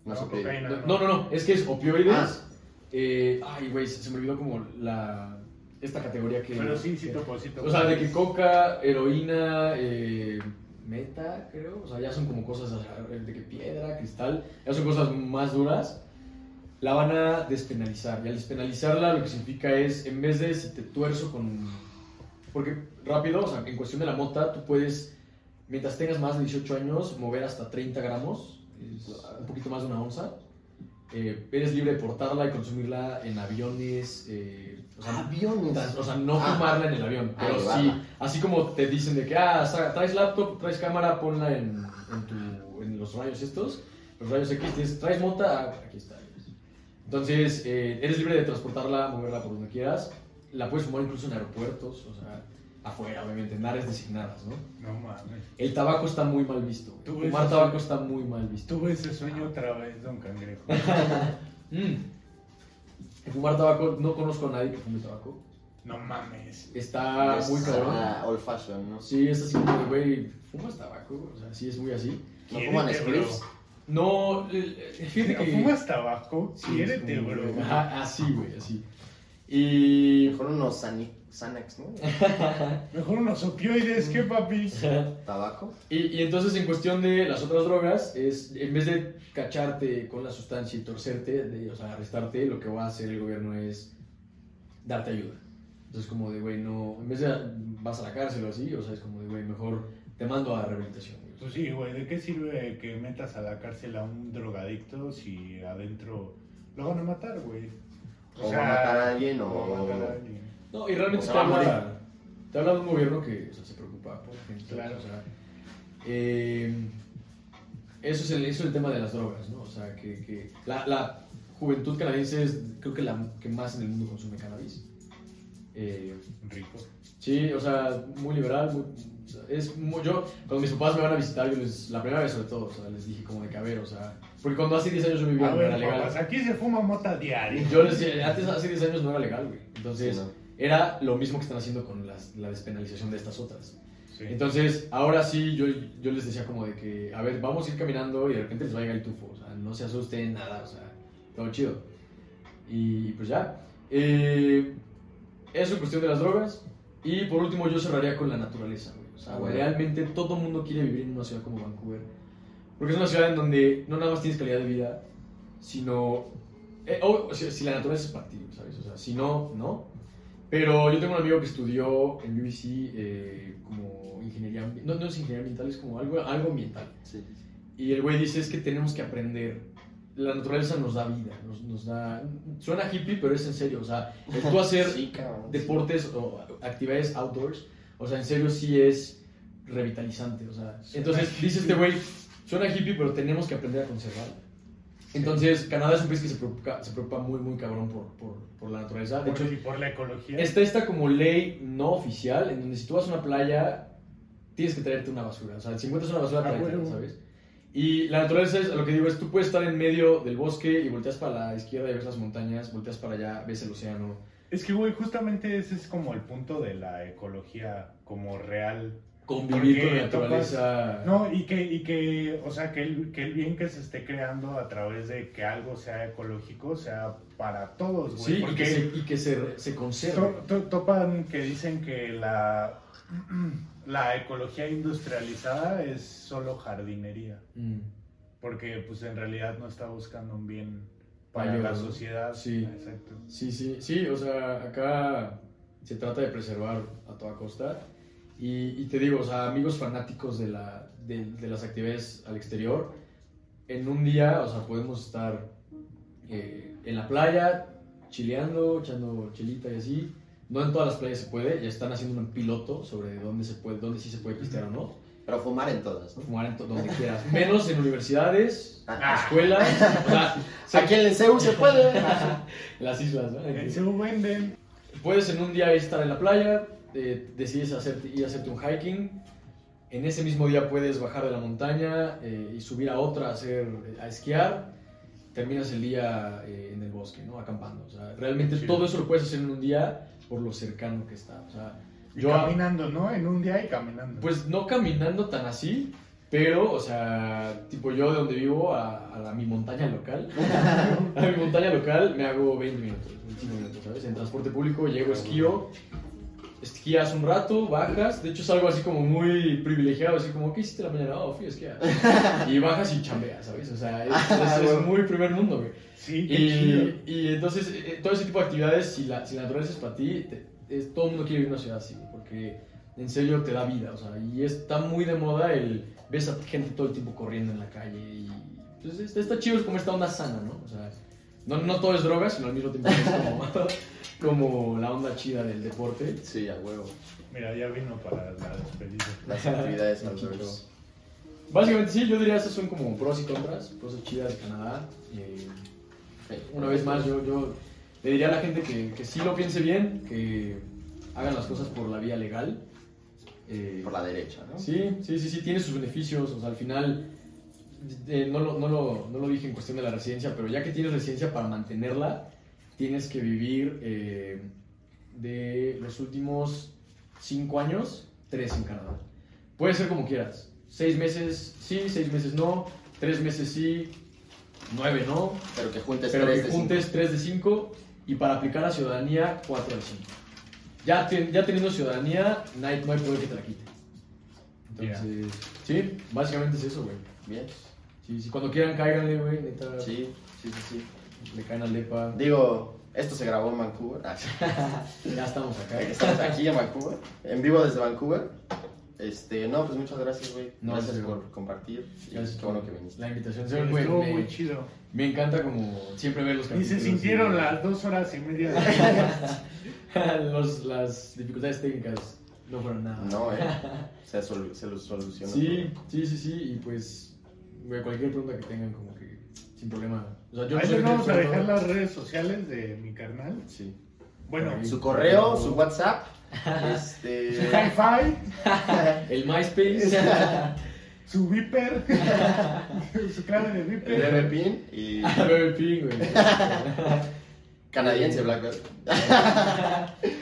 No, No, cocaína. No, no, no, es que es opioides. Ah. eh, ay, güey, se se me olvidó como la. Esta categoría que. Pero sí, sí topo, sí topo. O sea, de que coca, heroína, eh, meta, creo. O sea, ya son como cosas de que piedra, cristal. Ya son cosas más duras. La van a despenalizar. Y al despenalizarla, lo que significa es, en vez de si te tuerzo con. Porque rápido, o sea, en cuestión de la mota, tú puedes, mientras tengas más de 18 años, mover hasta 30 gramos, un poquito más de una onza. Eh, eres libre de portarla y consumirla en aviones. eh, o sea, Aviones. O sea, no Ah. fumarla en el avión, Ah, pero sí, así como te dicen de que, ah, traes laptop, traes cámara, ponla en, en, tu, en los rayos estos, los rayos X, tienes- traes mota, ah, aquí está. Entonces, eh, eres libre de transportarla, moverla por donde quieras, la puedes fumar incluso en aeropuertos, o sea, afuera, obviamente, en áreas designadas, ¿no? No mames. El tabaco está muy mal visto, güey. fumar tabaco está muy mal visto. Tuve ese sueño otra vez, don Cangrejo. Mm. Fumar tabaco, no conozco a nadie que fume tabaco. No mames. Está Es, muy cabrón. old fashion, ¿no? Sí, es así como de, güey, ¿fumas tabaco? O sea, sí, es muy así. ¿No fuman spliffs? No, eh, eh, fíjate que... ¿Fumas tabaco? Sí, Quiérete, bro. Así, güey, así. Y... Mejor unos Sani- Xanax, ¿no? Mejor unos opioides, ¿qué, papi? Tabaco. Y, y entonces en cuestión de las otras drogas, es en vez de cacharte con la sustancia y torcerte, de, o sea, arrestarte, lo que va a hacer el gobierno es darte ayuda. Entonces como de, güey, no, en vez de vas a la cárcel o así, o sea, es como de, güey, mejor te mando a rehabilitación. güey. Pues sí, güey, ¿de qué sirve que metas a la cárcel a un drogadicto si adentro lo van a matar, güey? O va a matar a alguien o va a o- matar a alguien. No, y realmente te habla, te habla de un gobierno que o sea, se preocupa por gente. Claro. O sea, eh, eso, es el, eso es el tema de las drogas, ¿no? O sea, que, que la, la juventud canadiense es creo que la que más en el mundo consume cannabis. Eh, Rico. sí, o sea, muy liberal, muy- o sea, es muy- yo, cuando mis papás me van a visitar, yo les, la primera vez sobre todo, o sea, les dije como de ver, o sea, porque cuando hace 10 años yo vivía A no ver, era legal. papás, aquí se fuma mota diaria. Yo les decía, antes, hace 10 años no era legal, güey. Entonces, Sí, no. Era lo mismo que están haciendo con las- la despenalización de estas otras. Sí. Entonces, ahora sí, yo, yo les decía como de que, a ver, vamos a ir caminando y de repente les va a llegar el tufo. O sea, no se asusten, nada, o sea, todo chido. Y pues ya. Eh, eso en cuestión de las drogas. Y por último, yo cerraría con la naturaleza, güey. O sea, Ah, bueno. realmente todo mundo quiere vivir en una ciudad como Vancouver. Porque es una ciudad en donde no nada más tienes calidad de vida, sino. eh, o- o sea, si la naturaleza es para ti, ¿sabes? O sea, si no, no. Pero yo tengo un amigo que estudió en UBC eh, como ingeniería. No, no es ingeniería ambiental, es como algo, algo ambiental. Sí. Y el güey dice: es que tenemos que aprender. La naturaleza nos da vida, nos, nos da. Suena hippie, pero es en serio. O sea, el tú hacer Sí, cabrón. deportes o actividades outdoors, o sea, en serio sí es revitalizante, o sea, entonces hippie. dice este güey, suena hippie, pero tenemos que aprender a conservarla. Entonces, Canadá es un país que se preocupa, se preocupa muy, muy cabrón por, por, por la naturaleza. De Por, hecho, y por la ecología. está esta como ley no oficial, en donde si tú vas a una playa, tienes que traerte una basura. O sea, si encuentras una basura, Ah, tráetela, huevo. ¿sabes? Y la naturaleza es, lo que digo es, tú puedes estar en medio del bosque y volteas para la izquierda y ves las montañas, volteas para allá, ves el océano. Es que, güey, justamente ese es como el punto de la ecología como real. Convivir Porque con la naturaleza. No, y que, y que o sea, que el, que el bien que se esté creando a través de que algo sea ecológico sea para todos, güey. Sí, y que, se, y que se, se conserve. to- to- topan que dicen que la, la ecología industrializada es solo jardinería. Mm. Porque, pues, en realidad no está buscando un bien para Mayor, la sociedad. Sí. Exacto. Sí, sí, sí, o sea, acá se trata de preservar a toda costa. Y, y te digo, o sea, amigos fanáticos de, la, de, de las actividades al exterior, en un día, o sea, podemos estar eh, en la playa, chileando, echando chelita y así. No en todas las playas se puede, ya están haciendo un piloto sobre dónde, se puede, dónde sí se puede pistear o no. Pero fumar en todas, ¿no? Fumar en to- donde quieras, menos en universidades, Ah. escuelas, o sea, Aquí en el CEU se puede. las islas, ¿no? En Seúl venden. Puedes en un día estar en la playa, eh, decides hacerte, ir a hacerte un hiking. En ese mismo día puedes bajar de la montaña eh, y subir a otra a, hacer, a esquiar. Terminas el día eh, en el bosque, ¿no? Acampando. O sea, realmente Sí. todo eso lo puedes hacer en un día por lo cercano que está. O sea, Y yo, caminando, ¿no? En un día y caminando. pues no caminando tan así, Pero, o sea, tipo yo de donde vivo a, a la- mi montaña local, a mi montaña local me hago 20 minutos, 25 minutos, ¿sabes? En transporte público llego, esquío, esquías un rato, bajas, de hecho es algo así como muy privilegiado, así como, ¿qué hiciste la mañana? Oh, fui a esquiar. Y bajas y chambeas, ¿sabes? O sea, es, es- es muy primer mundo, güey. Sí, qué chido. Y, y entonces, eh, todo ese tipo de actividades, si la, si la naturaleza es para ti, te- es- todo el mundo quiere vivir en una ciudad así, porque en serio te da vida, o sea, y está muy de moda el, ves a gente todo el tiempo corriendo en la calle y pues está, está chido, es como esta onda sana, ¿no? O sea, no, no todo es droga, sino al mismo tiempo es como, como la onda chida del deporte. Sí, a huevo. Mira, ya vino para la despedida. Las actividades outdoors. Básicamente sí, yo diría esas son como pros y contras, cosas chidas de Canadá. eh, una vez más, yo, yo le diría a la gente que, que sí lo piense bien, que hagan las cosas por la vía legal. Eh, Por la derecha, ¿no? Sí, sí, sí, sí, tiene sus beneficios. O sea, al final, eh, no, lo, no, lo, no lo dije en cuestión de la residencia, pero ya que tienes residencia para mantenerla, tienes que vivir eh, de los últimos cinco años, tres en Canadá. Puede ser como quieras. Seis meses sí, seis meses no, tres meses sí, nueve no, Pero que juntes pero tres que de juntes 3 de 5 y para aplicar a ciudadanía 4 de 5. Ya, ten- ya teniendo ciudadanía, no hay, no hay poder que te la quite. Entonces, sí, básicamente es eso, güey. cinco. Bien. Sí, sí, cuando quieran, cáiganle, güey, neta. Sí, sí, sí, sí. Le caen al depa. Digo, esto se grabó en Vancouver. Ah, sí. Ya estamos acá. Estamos aquí en Vancouver, en vivo desde Vancouver. Este, no, pues muchas gracias, güey. No, gracias sí, por güey. compartir. Y Gracias qué bueno que viniste. La invitación, se Estuvo me, muy chido. me encanta como siempre ver los Y capítulos. se sintieron y- las dos horas y media de Los- las dificultades técnicas no fueron nada. No, eh. Se, sol- se lo solucionó. Sí, sí, sí, sí, y pues, güey, cualquier pregunta que tengan, como que sin problema. O sea, yo Ahí les vamos a dejar las redes sociales de mi carnal. Sí. Bueno, Ahí. Su correo, su WhatsApp. Este. su hi-fi, El MySpace. su Viper, su clave de El Viper. bebé pin y Very Pink, güey. canadiense Blackbird.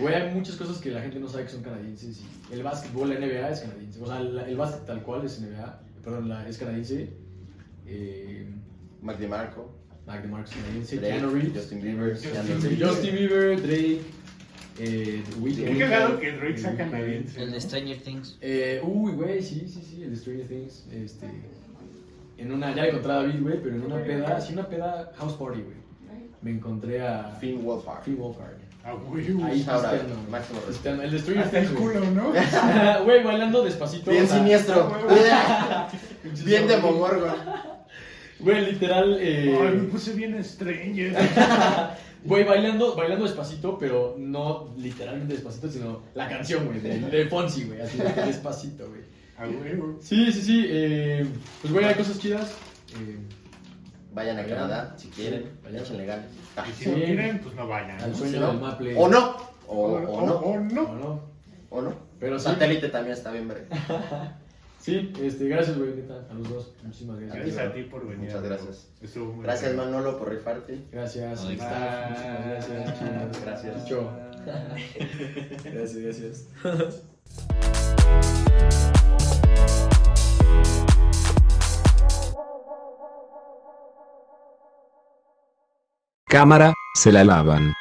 Güey, hay muchas cosas que la gente no sabe que son canadienses. y El básquetbol, la NBA es canadiense. O sea, la- el básquet tal cual es NBA, perdón, la, es canadiense. Eh, Mac DeMarco, Mac DeMarco Keanu Reeves. Justin Bieber, Justin. Justin Bieber, Drake. Eh, The Weeknd. Qué cagado que Drake sea canadiense. El ¿no? de Stranger Things. Eh, uy, güey, sí, sí, sí, el de Stranger Things. Este, en una, ya encontré a David, güey, pero en una peda, sí, una peda house party, güey. Me encontré a Finn Wolfhard. Finn Wolfhard. Ah, güey, Ahí güey. máximo respeto. El de Stranger Hasta el Things, güey. culo, ¿no? Güey, bailando despacito. Bien siniestro. Bien de Demogorgon. Güey, literal. Ay, me Eh, puse bien Stranger. Güey, bailando, bailando despacito, pero no literalmente despacito, sino la canción, güey, de, de Fonsi, güey, así de despacito, güey. Ah, güey. Sí, sí, sí. eh, pues, güey, hay cosas chidas. Eh, Vayan a. Canadá si quieren. Vayan. Échenle ganas. Ah, Y si no quieren, pues no vayan. al ¿no? sueño ¿no? del Maple. O no. O, O, o no. o O no. no. O no. Pero sí. Satélite también está bien, verga. Sí, este, gracias, güey, neta, a los dos. Muchísimas gracias. Gracias a ti por venir. Muchas gracias. Estuvo muy Gracias, bien. Manolo, por rifarte. Gracias, staff, muchísimas gracias. Gracias. Chicho. Gracias, gracias. Cámara, se la lavan.